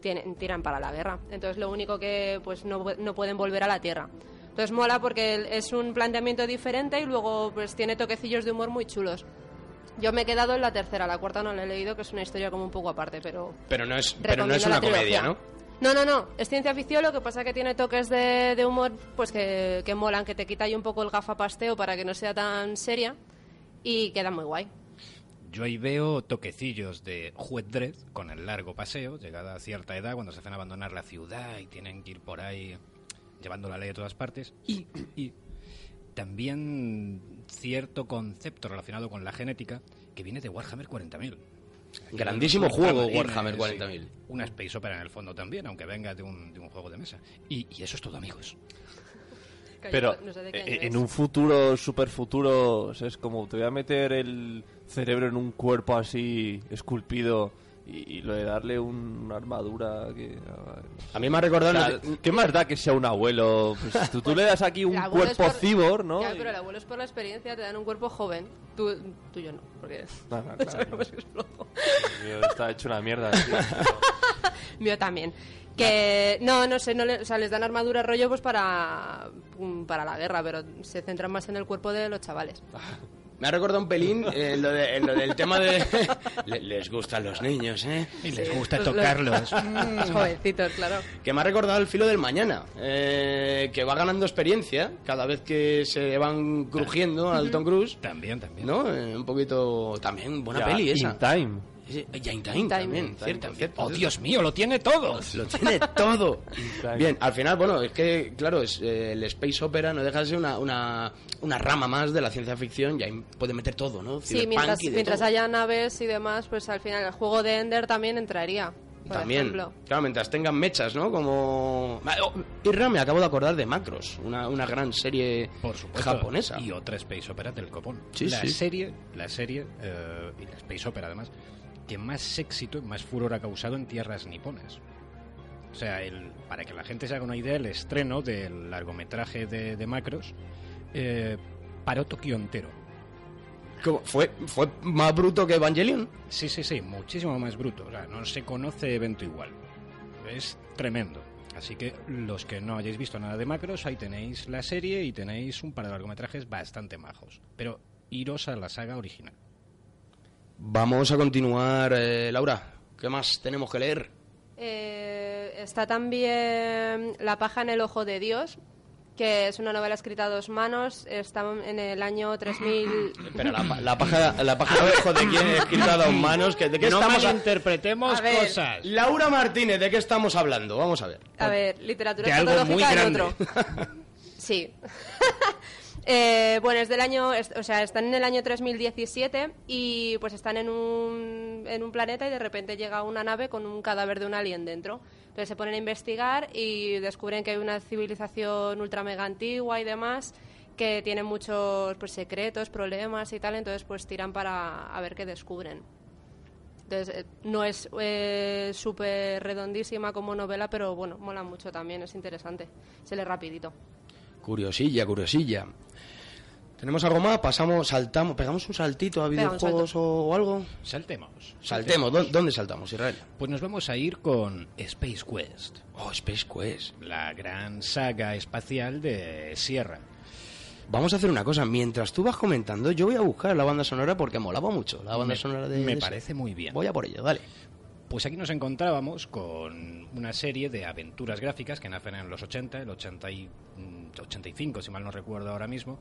tienen, tiran para la guerra. Entonces lo único que pues no, no pueden volver a la Tierra. Entonces mola porque es un planteamiento diferente y luego pues tiene toquecillos de humor muy chulos. Yo me he quedado en la tercera, la cuarta no la he leído, que es una historia como un poco aparte, pero... Pero no es, pero no es una comedia. ¿no? No, no, no, es ciencia ficción, lo que pasa que tiene toques de, de humor pues que, que molan, que te quita ahí un poco el gafapasteo para que no sea tan seria y queda muy guay. Yo ahí veo toquecillos de juez Dredd con el largo paseo, llegada a cierta edad, cuando se hacen abandonar la ciudad y tienen que ir por ahí llevando la ley a todas partes. Y, y también cierto concepto relacionado con la genética que viene de Warhammer 40.000. Grandísimo Un juego, Warhammer sí. 40.000. Una Space Opera en el fondo también, aunque venga de un, de un juego de mesa. Y, y eso es todo, amigos. Pero no sé eh, en un futuro, super futuro, es como te voy a meter el cerebro en un cuerpo así esculpido y, y lo de darle un- una armadura que... A mí me ha recordado O sea, lo ¿Qué más da que sea un abuelo? Pues tú, tú le das aquí un cuerpo por- cibor, ¿no? Ya, Y- pero el abuelo es por la experiencia, te dan un cuerpo joven. Tú, tú yo no, porque No, no, claro, sabemos que. Mío, Está hecho una mierda. tío. Mío también. Que no, no sé, no le- o sea, les dan armadura rollo pues para, mm, para la guerra, pero se centran más en el cuerpo de los chavales. Me ha recordado un pelín eh, lo, de- en lo del tema de... Le- les gustan los niños, ¿eh? Y les gusta los- tocarlos. Los jovencitos, claro. Que me ha recordado el filo del mañana, eh, que va ganando experiencia cada vez que se van crujiendo al Tom Cruise. También, también. ¿No? Eh, un poquito... También buena Ya, peli esa. In Time. Time, también, cierto, cierto. ¡Oh, Dios mío, lo tiene todo! Lo tiene todo. Bien, al final, bueno, es que, claro, es, eh, el Space Opera no deja de ser una, una, una rama más de la ciencia ficción y ahí puede meter todo, ¿no? Sí, mientras, mientras todo. haya naves y demás, pues al final el juego de Ender también entraría. Por También, ejemplo. claro, mientras tengan mechas, ¿no? Como... Oh, Irra, me acabo de acordar de Macros, una, una gran serie Por supuesto. japonesa. Y otra Space Opera del copón. Sí, la sí. serie, la serie, eh, y la Space Opera además, que más éxito, más furor ha causado en tierras niponas. O sea, el, para que la gente se haga una idea, el estreno del largometraje de, de Macros eh, paró Tokio entero. ¿Cómo? ¿Fue, ¿Fue más bruto que Evangelion? Sí, sí, sí, muchísimo más bruto. O sea, no se conoce evento igual. Es tremendo. Así que los que no hayáis visto nada de Macros, ahí tenéis la serie y tenéis un par de largometrajes bastante majos. Pero iros a la saga original. Vamos a continuar, eh, Laura. ¿Qué más tenemos que leer? Eh, está también La paja en el ojo de Dios, que es una novela escrita a dos manos. Está en el año 3000. Espera, la, pa- la paja, la paja de ojo de quién escrita a dos manos. que- ¿De qué no estamos A ver. cosas. Laura Martínez, ¿de qué estamos hablando? Vamos a ver. A ver, literatura De algo muy en grande. otro. Sí. Eh, bueno, es del año, o sea, están en el año 3017 y pues están en un, en un planeta y de repente llega una nave con un cadáver de un alien dentro. Entonces se ponen a investigar y descubren que hay una civilización ultra mega antigua y demás que tiene muchos pues, secretos, problemas y tal, entonces pues tiran para a ver qué descubren. Entonces, eh, no es eh, súper redondísima como novela, pero bueno, mola mucho también, es interesante. Se lee rapidito. Curiosilla, curiosilla. ¿Tenemos algo más? Pasamos, saltamos, pegamos un saltito a videojuegos o, o algo. Saltemos. Saltemos, ¿dó- ¿dónde saltamos, Israel? Pues nos vamos a ir con Space Quest. Oh, Space Quest. La gran saga espacial de Sierra. Vamos a hacer una cosa, mientras tú vas comentando, yo voy a buscar la banda sonora porque molaba mucho la banda Me- sonora de me de parece muy bien. Voy a por ello, dale. Pues aquí nos encontrábamos con una serie de aventuras gráficas que nacen en los 80, el 80 y, mm, 85, si mal no recuerdo ahora mismo,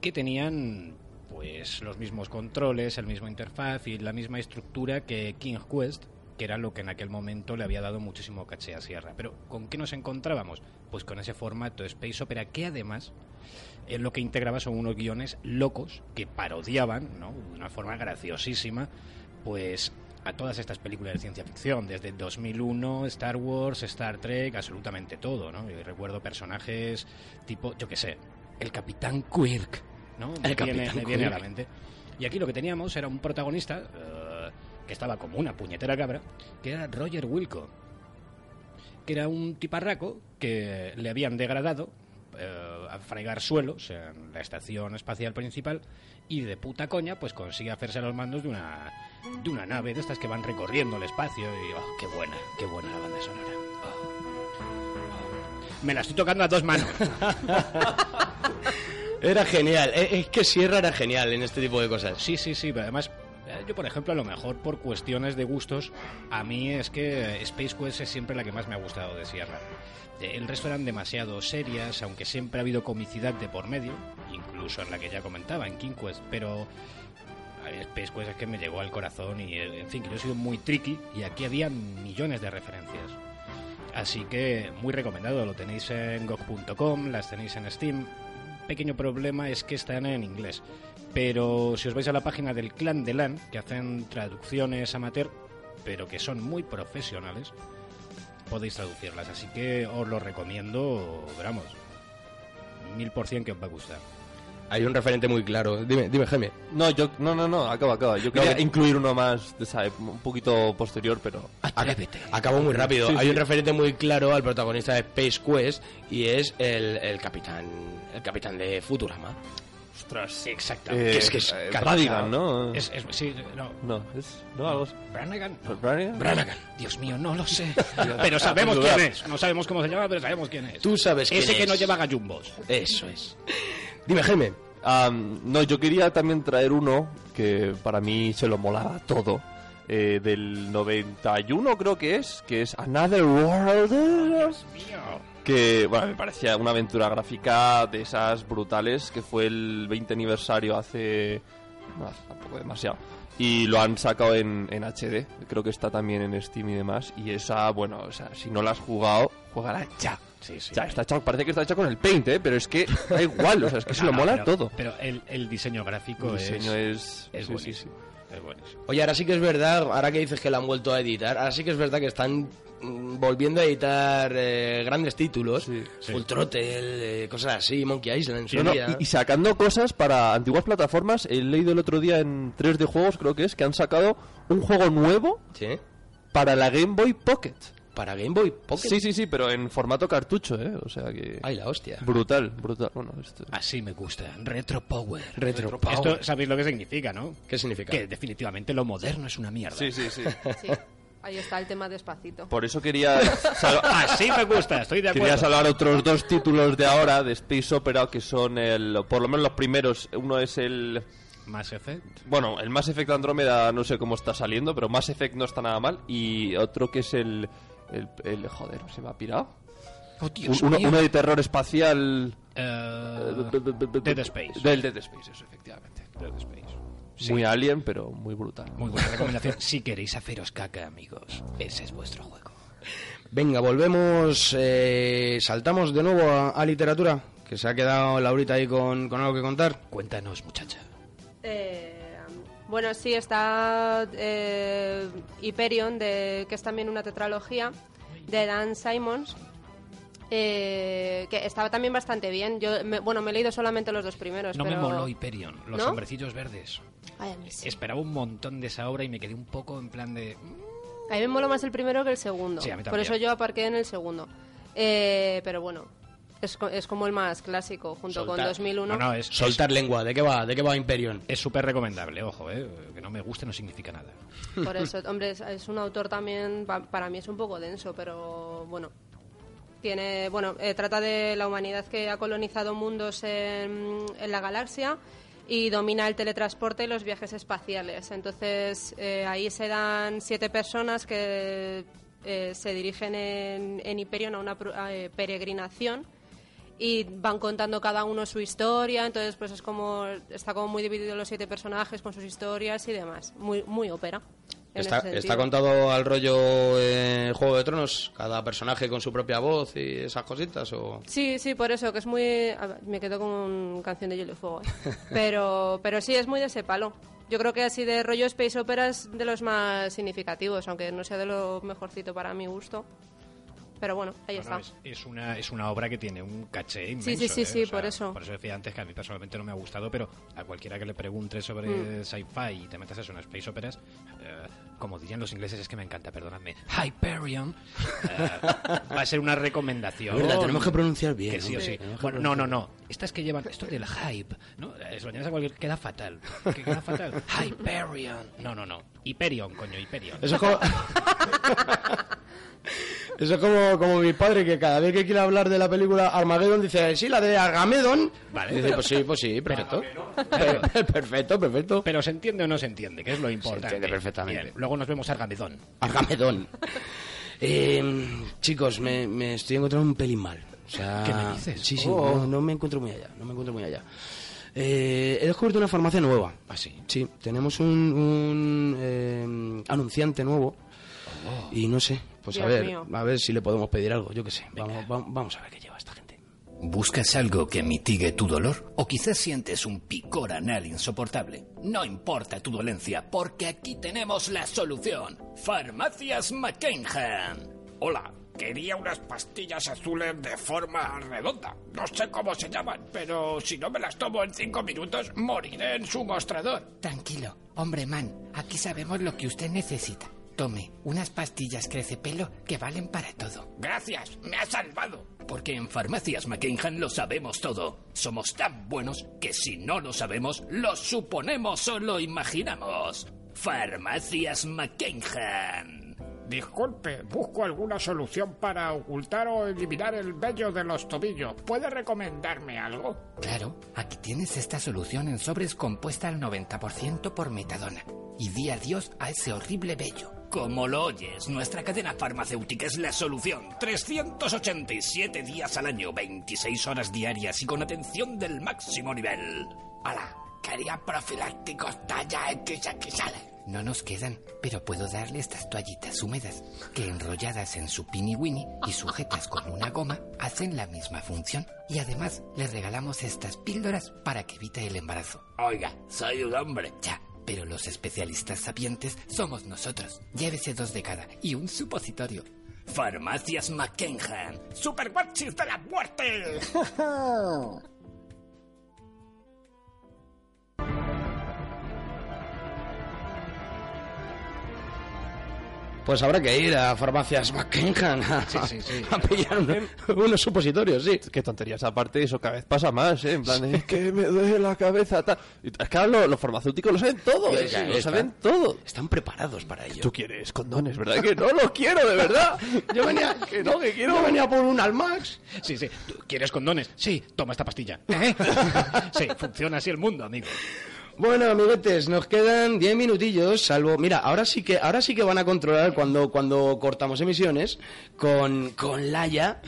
que tenían pues los mismos controles, el mismo interfaz y la misma estructura que King Quest, que era lo que en aquel momento le había dado muchísimo caché a Sierra. Pero ¿con qué nos encontrábamos? Pues con ese formato Space Opera que además eh, lo que integraba son unos guiones locos que parodiaban, ¿no? de una forma graciosísima, pues a todas estas películas de ciencia ficción, desde 2001, Star Wars, Star Trek, absolutamente todo, ¿no? Yo recuerdo personajes tipo, yo qué sé, el Capitán Quirk, ¿no? El Me viene, Capitán me viene a la mente. Y aquí lo que teníamos era un protagonista eh, que estaba como una puñetera cabra, que era Roger Wilco, que era un tiparraco que le habían degradado eh, a fregar suelos en la estación espacial principal y de puta coña pues consigue hacerse a los mandos de una de una nave de estas que van recorriendo el espacio y oh, qué buena, qué buena la banda sonora. Oh, oh. Me la estoy tocando a dos manos. Era genial, eh, es que Sierra era genial en este tipo de cosas. Sí, sí, sí, pero además eh, yo por ejemplo a lo mejor por cuestiones de gustos a mí es que Space Quest es siempre la que más me ha gustado de Sierra. Eh, El resto eran demasiado serias, aunque siempre ha habido comicidad de por medio, incluso en la que ya comentaba, en King Quest, pero Space Quest es que me llegó al corazón y en fin, que yo he sido muy tricky y aquí había millones de referencias. Así que muy recomendado, lo tenéis en GOG.com, las tenéis en Steam, pequeño problema es que están en inglés. Pero si os vais a la página del Clan de LAN, que hacen traducciones amateur, pero que son muy profesionales, podéis traducirlas. Así que os lo recomiendo, vamos, mil por cien que os va a gustar. Hay un referente muy claro. Dime, dime, Jaime. No, yo, no, no, no, acaba, acaba. Yo quería incluir uno más, ep- un poquito posterior, pero... Acabó muy rápido. Sí, Hay sí. un referente muy claro al protagonista de Space Quest y es el, el capitán el capitán de Futurama. Ostras, exacto. Eh, que es que es eh. Bradigan, ¿no? Es, es- sí, no. No, es... No, algo. ¿Brannigan? Brannigan. Dios mío, no lo sé. pero sabemos quién es. No sabemos cómo se llama, pero sabemos quién es. Tú sabes quién Ese que es. no lleva gallumbos. Eso es. Dime, Jaime. No, yo quería también traer uno que para mí se lo molaba todo. eh, del 91 creo que es, que es Another World. Que, bueno, me parecía una aventura gráfica de esas brutales, que fue el 20 aniversario hace... No, hace tampoco demasiado. Y lo han sacado en, en HD, creo que está también en Steam y demás. Y esa, bueno, o sea, si no la has jugado, juégala ya. Ya, está hecha, parece que está hecha con el Paint, ¿eh? pero es que da igual, o sea, es que se lo No, mola pero- todo. Pero el, el diseño gráfico El diseño es, es- es sí, sí, buenísimo. Es buenísimo. Oye, ahora sí que es verdad, ahora que dices que la han vuelto a editar, ahora sí que es verdad que están volviendo a editar eh, grandes títulos, Full Throttle, eh, cosas así, Monkey Island, en su No, no, y, y sacando cosas para antiguas plataformas, he leído el otro día en 3D Juegos, creo que es, que han sacado un juego nuevo para la Game Boy Pocket. ¿Para Game Boy Pocket? Sí, sí, sí, pero en formato cartucho, ¿eh? O sea que... Ay, la hostia. Brutal, brutal. Bueno, esto... Así me gusta. Retro Power. Retro Esto sabéis lo que significa, ¿no? ¿Qué significa? Que definitivamente lo moderno es una mierda. Sí, sí, sí. Sí, ahí está el tema despacito. Por eso quería... Así me gusta, estoy de acuerdo. Quería salvar otros dos títulos de ahora de Space Opera que son el, por lo menos los primeros. Uno es el Mass Effect. Bueno, el Mass Effect Andrómeda no sé cómo está saliendo, pero Mass Effect no está nada mal. Y otro que es el. el, el- joder, se me ha pirado. Oh, Dios uno, mío. uno de terror espacial. Eh, Dead Space. Del Dead Space, eso, efectivamente. Dead Space. Muy alien, pero muy brutal. Muy buena recomendación. si queréis haceros caca, amigos, ese es vuestro juego. Venga, volvemos, eh, saltamos de nuevo a, a literatura, que se ha quedado Laurita ahí con, con algo que contar. Cuéntanos, muchacha. Eh, bueno, sí, está eh, Hyperion, de, que es también una tetralogía, de Dan Simons, eh, que estaba también bastante bien. Yo, me- bueno, me he leído solamente los dos primeros. No me moló Hyperion, los ¿No? hombrecillos verdes. Ay, a mí sí. Esperaba un montón de esa obra y me quedé un poco en plan de... A mí me mola más el primero que el segundo. Sí, a mí Por eso yo aparqué en el segundo. Eh, pero bueno, es, es como el más clásico, junto con Soltar- 2001. No, no, es, Soltar lengua, ¿de qué va? ¿De qué va Imperion? es súper recomendable, ojo, eh, que no me guste no significa nada. Por eso, hombre, es, es un autor también, pa- para mí es un poco denso, pero bueno. Tiene, bueno, eh, trata de la humanidad que ha colonizado mundos en, en la galaxia y domina el teletransporte y los viajes espaciales. Entonces, eh, ahí se dan siete personas que eh, se dirigen en, en Hyperion a una eh, peregrinación y van contando cada uno su historia, entonces pues es como está como muy dividido los siete personajes con sus historias y demás, muy muy ópera. Está, está contado al rollo eh, Juego de Tronos, cada personaje con su propia voz y esas cositas, o... Sí, sí, por eso que es muy ver, me quedo con canción de Hielo y Fuego, ¿eh? pero pero sí es muy de ese palo. Yo creo que así de rollo space opera es de los más significativos, aunque no sea de lo mejorcito para mi gusto. Pero bueno, ahí Bueno, está. es, es una, es una obra que tiene un caché inmenso. Sí, sí, sí, ¿eh? sí, sea, por eso. Por eso decía antes que a mí personalmente no me ha gustado, pero a cualquiera que le pregunte sobre Mm. sci-fi y te metas eso en space operas, eh, como dirían los ingleses, es que me encanta, perdonadme, Hyperion, eh, va a ser una recomendación. Es verdad, tenemos que pronunciar bien, Que sí o sí. Bueno, no, no, no. Estas que llevan, esto del hype, ¿no? Se lo a cualquier, queda fatal. Que queda fatal. Hyperion. No, no, no. Hyperion, coño, Hyperion. Eso es como... Eso es como, como mi padre, que cada vez que quiere hablar de la película Armageddon dice, sí, la de Argamedon. Vale, Dice, pues sí, pues sí, perfecto. perfecto, perfecto. Pero se entiende o no se entiende, que es lo importante. entiende perfectamente. Bien, luego nos vemos Argamedón. Argamedón. Eh, chicos, me, me estoy encontrando un pelín mal. O sea, ¿Qué me dices? Sí, sí, Oh. no, no me encuentro muy allá, no me encuentro muy allá. Eh, he descubierto una farmacia nueva. ¿Ah, sí? Sí, tenemos un, un, eh, anunciante nuevo. Y no sé, pues a ver, mío. a ver si le podemos pedir algo, yo qué sé. Vamos, va- vamos a ver qué lleva esta gente. ¿Buscas algo que mitigue tu dolor? ¿O quizás sientes un picor anal insoportable? No importa tu dolencia, porque aquí tenemos la solución. Farmacias McKenham. Hola, quería unas pastillas azules de forma redonda. No sé cómo se llaman, pero si no me las tomo en cinco minutos, moriré en su mostrador. Tranquilo, hombre man, aquí sabemos lo que usted necesita. Tome unas pastillas crece pelo que valen para todo. Gracias, me ha salvado. Porque en Farmacias McKenham lo sabemos todo. Somos tan buenos que si no lo sabemos, lo suponemos o lo imaginamos. Farmacias McKenham. Disculpe, busco alguna solución para ocultar o eliminar el vello de los tobillos. ¿Puede recomendarme algo? Claro, aquí tienes esta solución en sobres compuesta al 90% por metadona. Y di adiós a ese horrible vello. Como lo oyes, nuestra cadena farmacéutica es la solución. 387 días al año, 26 horas diarias y con atención del máximo nivel. Hola, quería profilácticos talla XXL. No nos quedan, pero puedo darle estas toallitas húmedas que enrolladas en su pini winnie y sujetas con una goma hacen la misma función. Y además le regalamos estas píldoras para que evite el embarazo. Oiga, soy un hombre. Ya, pero los especialistas sapientes somos nosotros. Llévese dos de cada y un supositorio. Farmacias McKenham. ¡Super de la muerte! Pues habrá que ir a farmacias McKenham a, a pillar uno- unos supositorios, sí. Qué tonterías, aparte eso cada vez pasa más, ¿eh? En plan, es que me duele la cabeza, tal. Es que ahora lo- los, farmacéuticos lo saben todo, ¿eh? Lo está. saben todo. Están preparados para ello. Tú quieres condones, ¿verdad? Que no los quiero, de verdad. Yo venía, que no, que quiero. yo venía por un Almax. Sí, sí. ¿Tú ¿Quieres condones? Sí, toma esta pastilla. ¿Eh? sí, funciona así el mundo, amigo. Bueno, amiguetes, nos quedan 10 minutillos, salvo... Mira, ahora sí que, ahora sí que van a controlar cuando, cuando cortamos emisiones con, con Laia,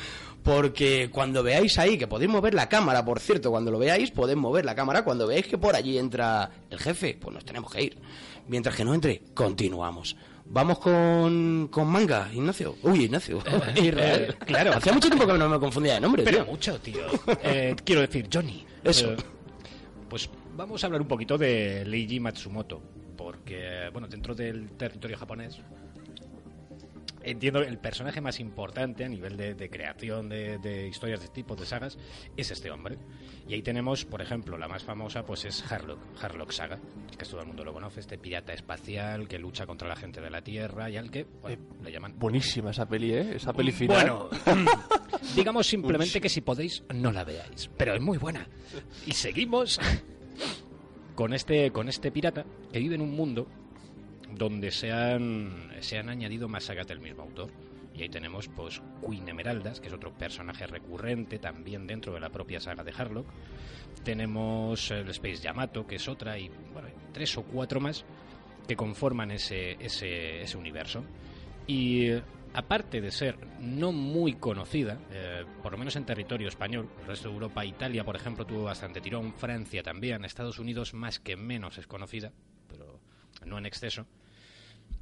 porque cuando veáis ahí, que podéis mover la cámara, por cierto, cuando lo veáis, podéis mover la cámara, cuando veáis que por allí entra el jefe, pues nos tenemos que ir. Mientras que no entre, continuamos. Vamos con, con manga, Ignacio. Uy, Ignacio. Israel. Claro. Hacía mucho tiempo que no me confundía de nombre, Pero tío. mucho, tío. Eh, quiero decir, Johnny. Eso. Eh, pues vamos a hablar un poquito de Leiji Matsumoto. Porque, bueno, dentro del territorio japonés, entiendo el personaje más importante a nivel de, de creación de, de historias de tipo, de sagas, es este hombre. Y ahí tenemos, por ejemplo, la más famosa, pues es Harlock, Harlock Saga, que todo el mundo lo conoce, este pirata espacial que lucha contra la gente de la Tierra y al que, bueno, le llaman Buenísima esa peli, ¿eh? Esa peli final. bueno, digamos simplemente que si podéis no la veáis, pero es muy buena. Y seguimos con este con este pirata que vive en un mundo donde se han se han añadido más sagas del mismo autor. Y ahí tenemos pues Queen Emeraldas, que es otro personaje recurrente también dentro de la propia saga de Harlock. Tenemos el Space Yamato, que es otra, y bueno, tres o cuatro más que conforman ese, ese, ese universo. Y aparte de ser no muy conocida, eh, por lo menos en territorio español, el resto de Europa, Italia, por ejemplo, tuvo bastante tirón, Francia también, Estados Unidos más que menos es conocida, pero no en exceso.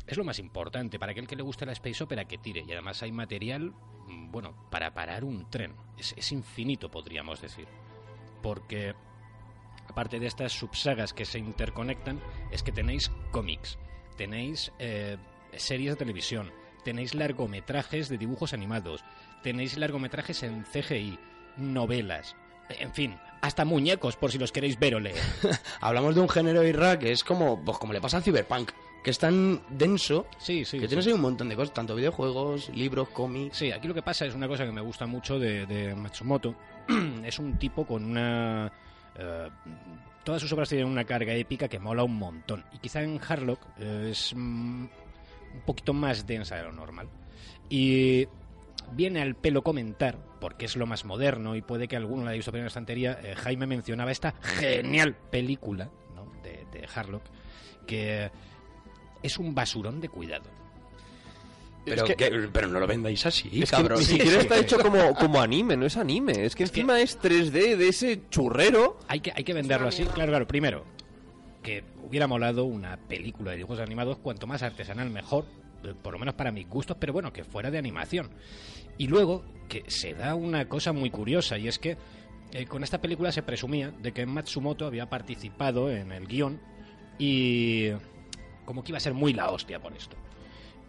Es lo más importante para aquel que le guste la space opera que tire y además hay material, mm, bueno, para parar un tren. Es, es infinito, podríamos decir. Porque aparte de estas subsagas que se interconectan, es que tenéis cómics, tenéis eh, series de televisión, tenéis largometrajes de dibujos animados, tenéis largometrajes en CGI, novelas, en fin, hasta muñecos por si los queréis ver o leer. Hablamos de un género Irra que es como, pues como le pasa al Cyberpunk, que es tan denso sí, sí, que tienes ahí un montón de cosas, tanto videojuegos, libros, cómics. Sí, aquí lo que pasa es una cosa que me gusta mucho de, de Matsumoto. es un tipo con una... eh, todas sus obras tienen una carga épica que mola un montón. Y quizá en Harlock eh, es mm, un poquito más densa de lo normal. Y viene al pelo comentar, porque es lo más moderno y puede que alguno la haya visto en la estantería, eh, Jaime mencionaba esta genial película ¿no? de, de Harlock, que es un basurón de cuidado. Pero, Es que- que- pero no lo vendáis así, Es que cabrón. ni siquiera está hecho como, como anime, no es anime. Es que encima es 3D de ese churrero. Hay que, hay que venderlo así. Claro, claro. Primero, que hubiera molado una película de dibujos animados, cuanto más artesanal mejor, eh, por lo menos para mis gustos, pero bueno, que fuera de animación. Y luego, que se da una cosa muy curiosa, y es que eh, con esta película se presumía de que Matsumoto había participado en el guion y como que iba a ser muy la hostia por esto.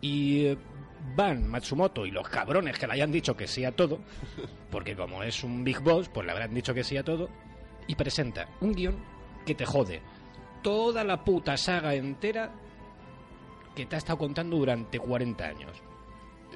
Y eh, van Matsumoto y los cabrones que le hayan dicho que sí a todo, porque como es un Big Boss, pues le habrán dicho que sí a todo, y presenta un guion que te jode toda la puta saga entera que te ha estado contando durante 40 años.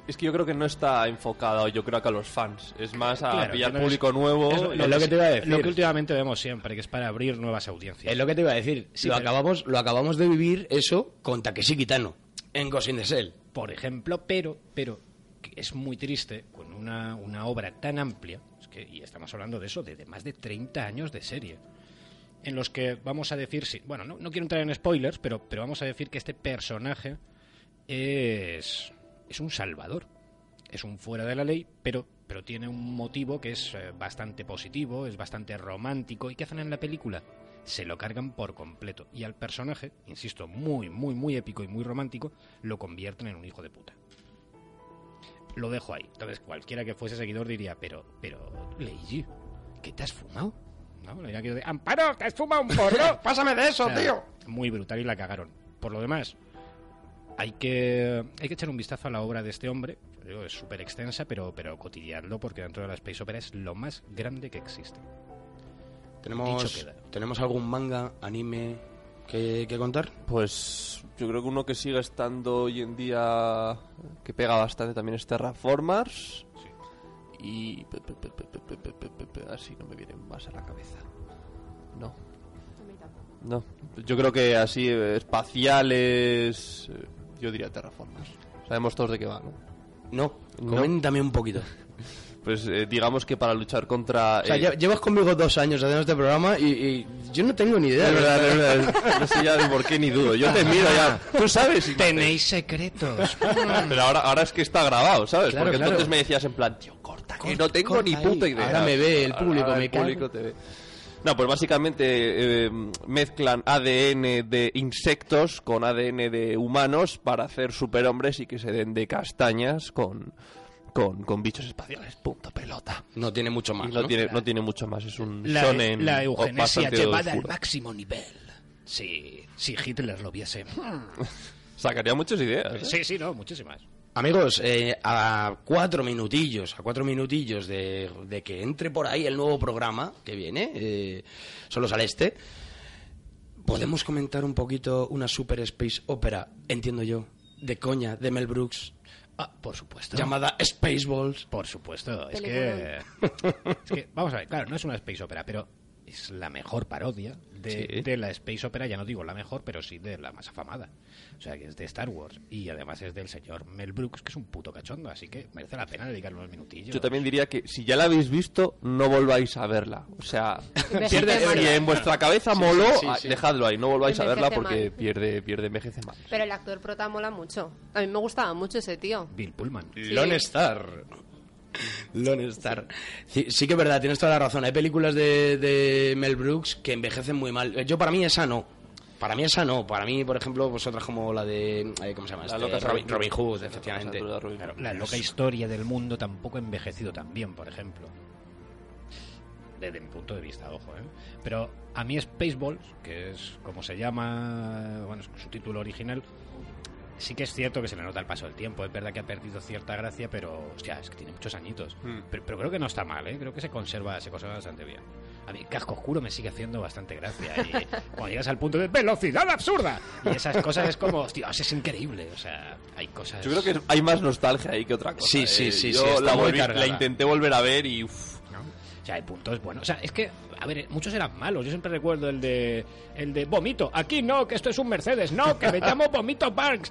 Es que yo creo que no está enfocado, yo creo que a los fans. Es más a Claro, pillar es- público nuevo. es lo que te iba a decir. Lo que últimamente vemos siempre, que es para abrir nuevas audiencias. Es lo que te iba a decir. Sí, lo, pero- acabamos, lo acabamos de vivir eso con Takeshi Kitano en Ghost in the Shell. por ejemplo, pero, pero que es muy triste con una, una obra tan amplia, es que, y estamos hablando de eso, de, de más de 30 años de serie, en los que vamos a decir, sí, bueno, no, quiero entrar en spoilers, pero, pero vamos a decir que este personaje es, es un salvador, es un fuera de la ley, pero, pero tiene un motivo que es eh, bastante positivo, es bastante romántico, ¿y qué hacen en la película? se lo cargan por completo. Y al personaje, insisto, muy, muy, muy épico y muy romántico, lo convierten en un hijo de puta. Lo dejo ahí. Entonces, cualquiera que fuese seguidor diría, pero, pero, Leiji, ¿qué te has fumado? ¿No? Le diría aquello de, Amparo, ¿te has fumado un porro? Pásame de eso, O sea, tío. Muy brutal y la cagaron. Por lo demás, hay que, hay que echar un vistazo a la obra de este hombre. Yo digo, Es súper extensa, pero, pero cotidianlo, porque dentro de la Space Opera es lo más grande que existe. ¿Tenemos. ¿Tenemos algún manga, anime que, que contar? Pues yo creo que uno que sigue estando hoy en día que pega bastante también es Terraformars y... A ver si no me vienen más a la cabeza. No. No. Yo creo que así, espaciales... Yo diría terraformas. Sabemos todos de qué va, ¿no? No, coméntame un poquito. Pues eh, digamos que para luchar contra... O sea, eh, lle- llevas conmigo dos años haciendo este programa y, y yo no tengo ni idea. Es verdad, es verdad. No sé ya de por qué ni dudo. Yo te miro ya. Tú sabes. Tenéis secretos. Pero ahora, ahora es que está grabado, ¿sabes? Claro, Porque claro. entonces me decías en plan, tío, corta, que Corta, no tengo corta ni ahí. puta idea. Ahora me ve el público, Ahora me el cago. público te ve. No, pues básicamente eh, mezclan ADN de insectos con ADN de humanos para hacer superhombres y que se den de castañas con, con, con bichos espaciales. Punto pelota. No tiene mucho más. No, ¿no? tiene, no tiene mucho más, es un La, shonen la eugenesia llevada al máximo nivel. Si, si Hitler lo viese. Sacaría muchas ideas. ¿eh? Sí, sí, no, muchísimas. Amigos, eh, a cuatro minutillos, a cuatro minutillos de, de que entre por ahí el nuevo programa que viene, eh, Solos al Este, ¿podemos comentar un poquito una Super Space Opera, entiendo yo, de coña, de Mel Brooks, Ah, por supuesto. llamada Spaceballs? Por supuesto. Es que, es que, vamos a ver, claro, no es una space opera, pero es la mejor parodia de, Sí. de la space opera, ya no digo la mejor, pero sí de la más afamada. O sea, que es de Star Wars. Y además es del señor Mel Brooks, que es un puto cachondo, así que merece la pena dedicarle unos minutillos. Yo también diría que si ya la habéis visto, no volváis a verla. O sea, pierde, si en vuestra cabeza Sí, moló, sí, sí, ah, sí. dejadlo ahí, no volváis a verla porque mal. pierde, pierde envejece mal. Pero el actor prota mola mucho. A mí me gustaba mucho ese tío. Bill Pullman. Lone Star. Lone Star. Sí, sí que es verdad, tienes toda la razón. Hay películas de, de Mel Brooks que envejecen muy mal. Yo para mí esa no. Para mí esa no. Para mí, por ejemplo, pues otras como la de... ¿Cómo se llama? La este? loca Robin, Robin Hood. Efectivamente. La Robin Claro, Hood. la loca historia del mundo tampoco ha envejecido tan bien, por ejemplo. Desde mi punto de vista, ojo, ¿eh? Pero a mí Spaceballs, que es como se llama, bueno, es su título original, sí que es cierto que se le nota el paso del tiempo. Es verdad que ha perdido cierta gracia, pero, hostia, es que tiene muchos añitos. Hmm. Pero, pero creo que no está mal, ¿eh? Creo que se conserva, se conserva bastante bien. A mí Casco Oscuro me sigue haciendo bastante gracia. Y cuando llegas al punto de velocidad absurda y esas cosas es como, hostia, es increíble. O sea, hay cosas... Yo creo que hay más nostalgia ahí que otra cosa. Sí, sí, eh. sí, Yo sí, la, volví- la intenté volver a ver y... uf, ¿no? O sea, hay puntos buenos. O sea, es que, a ver, muchos eran malos. Yo siempre recuerdo el de el de Vomito. Aquí no, que esto es un Mercedes. No, que me llamo Vomito Parks.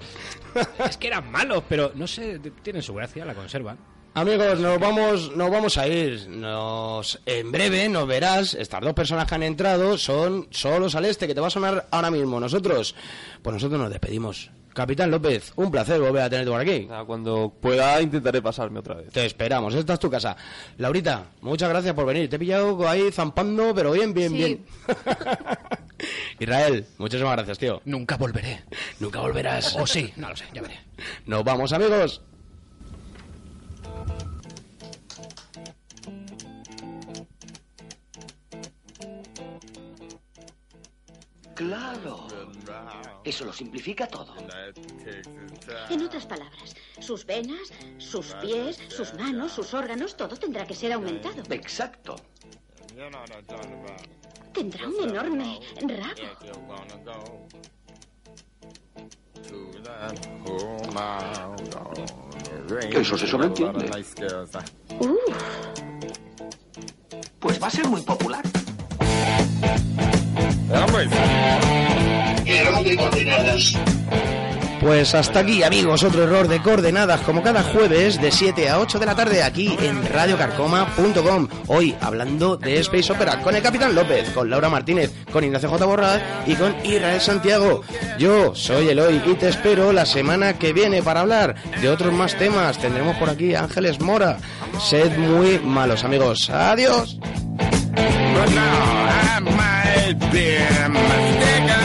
es que eran malos, pero no sé, tienen su gracia, la conservan. Amigos, nos vamos, nos vamos a ir. Nos, en breve nos verás. Estas dos personas que han entrado son solos al este, que te va a sonar ahora mismo. Nosotros, pues nosotros nos despedimos. Capitán López, un placer volver a tenerte por aquí. cuando pueda intentaré pasarme otra vez. Te esperamos, esta es tu casa. Laurita, muchas gracias por venir. Te he pillado ahí zampando, pero bien, bien, Sí. bien. Israel, muchísimas gracias, tío. Nunca volveré. Nunca volverás. O sí, no lo sé, ya veré. Nos vamos, amigos. Eso lo simplifica todo. En otras palabras, sus venas, sus pies, sus manos, sus órganos, todo tendrá que ser aumentado. Exacto. Tendrá un enorme rabo. Eso se sobreentiende. Pues va a ser muy popular. Pues hasta aquí, amigos, otro error de coordenadas, como cada jueves de 7 a 8 de la tarde aquí en radiocarcoma.com. Hoy hablando de Space Opera con el Capitán López, con Laura Martínez, con Ignacio J. Borrad y con Israel Santiago. Yo soy Eloy y te espero la semana que viene para hablar de otros más temas. Tendremos por aquí a Ángeles Mora. Sed muy malos, amigos. Adiós. had been mistaken.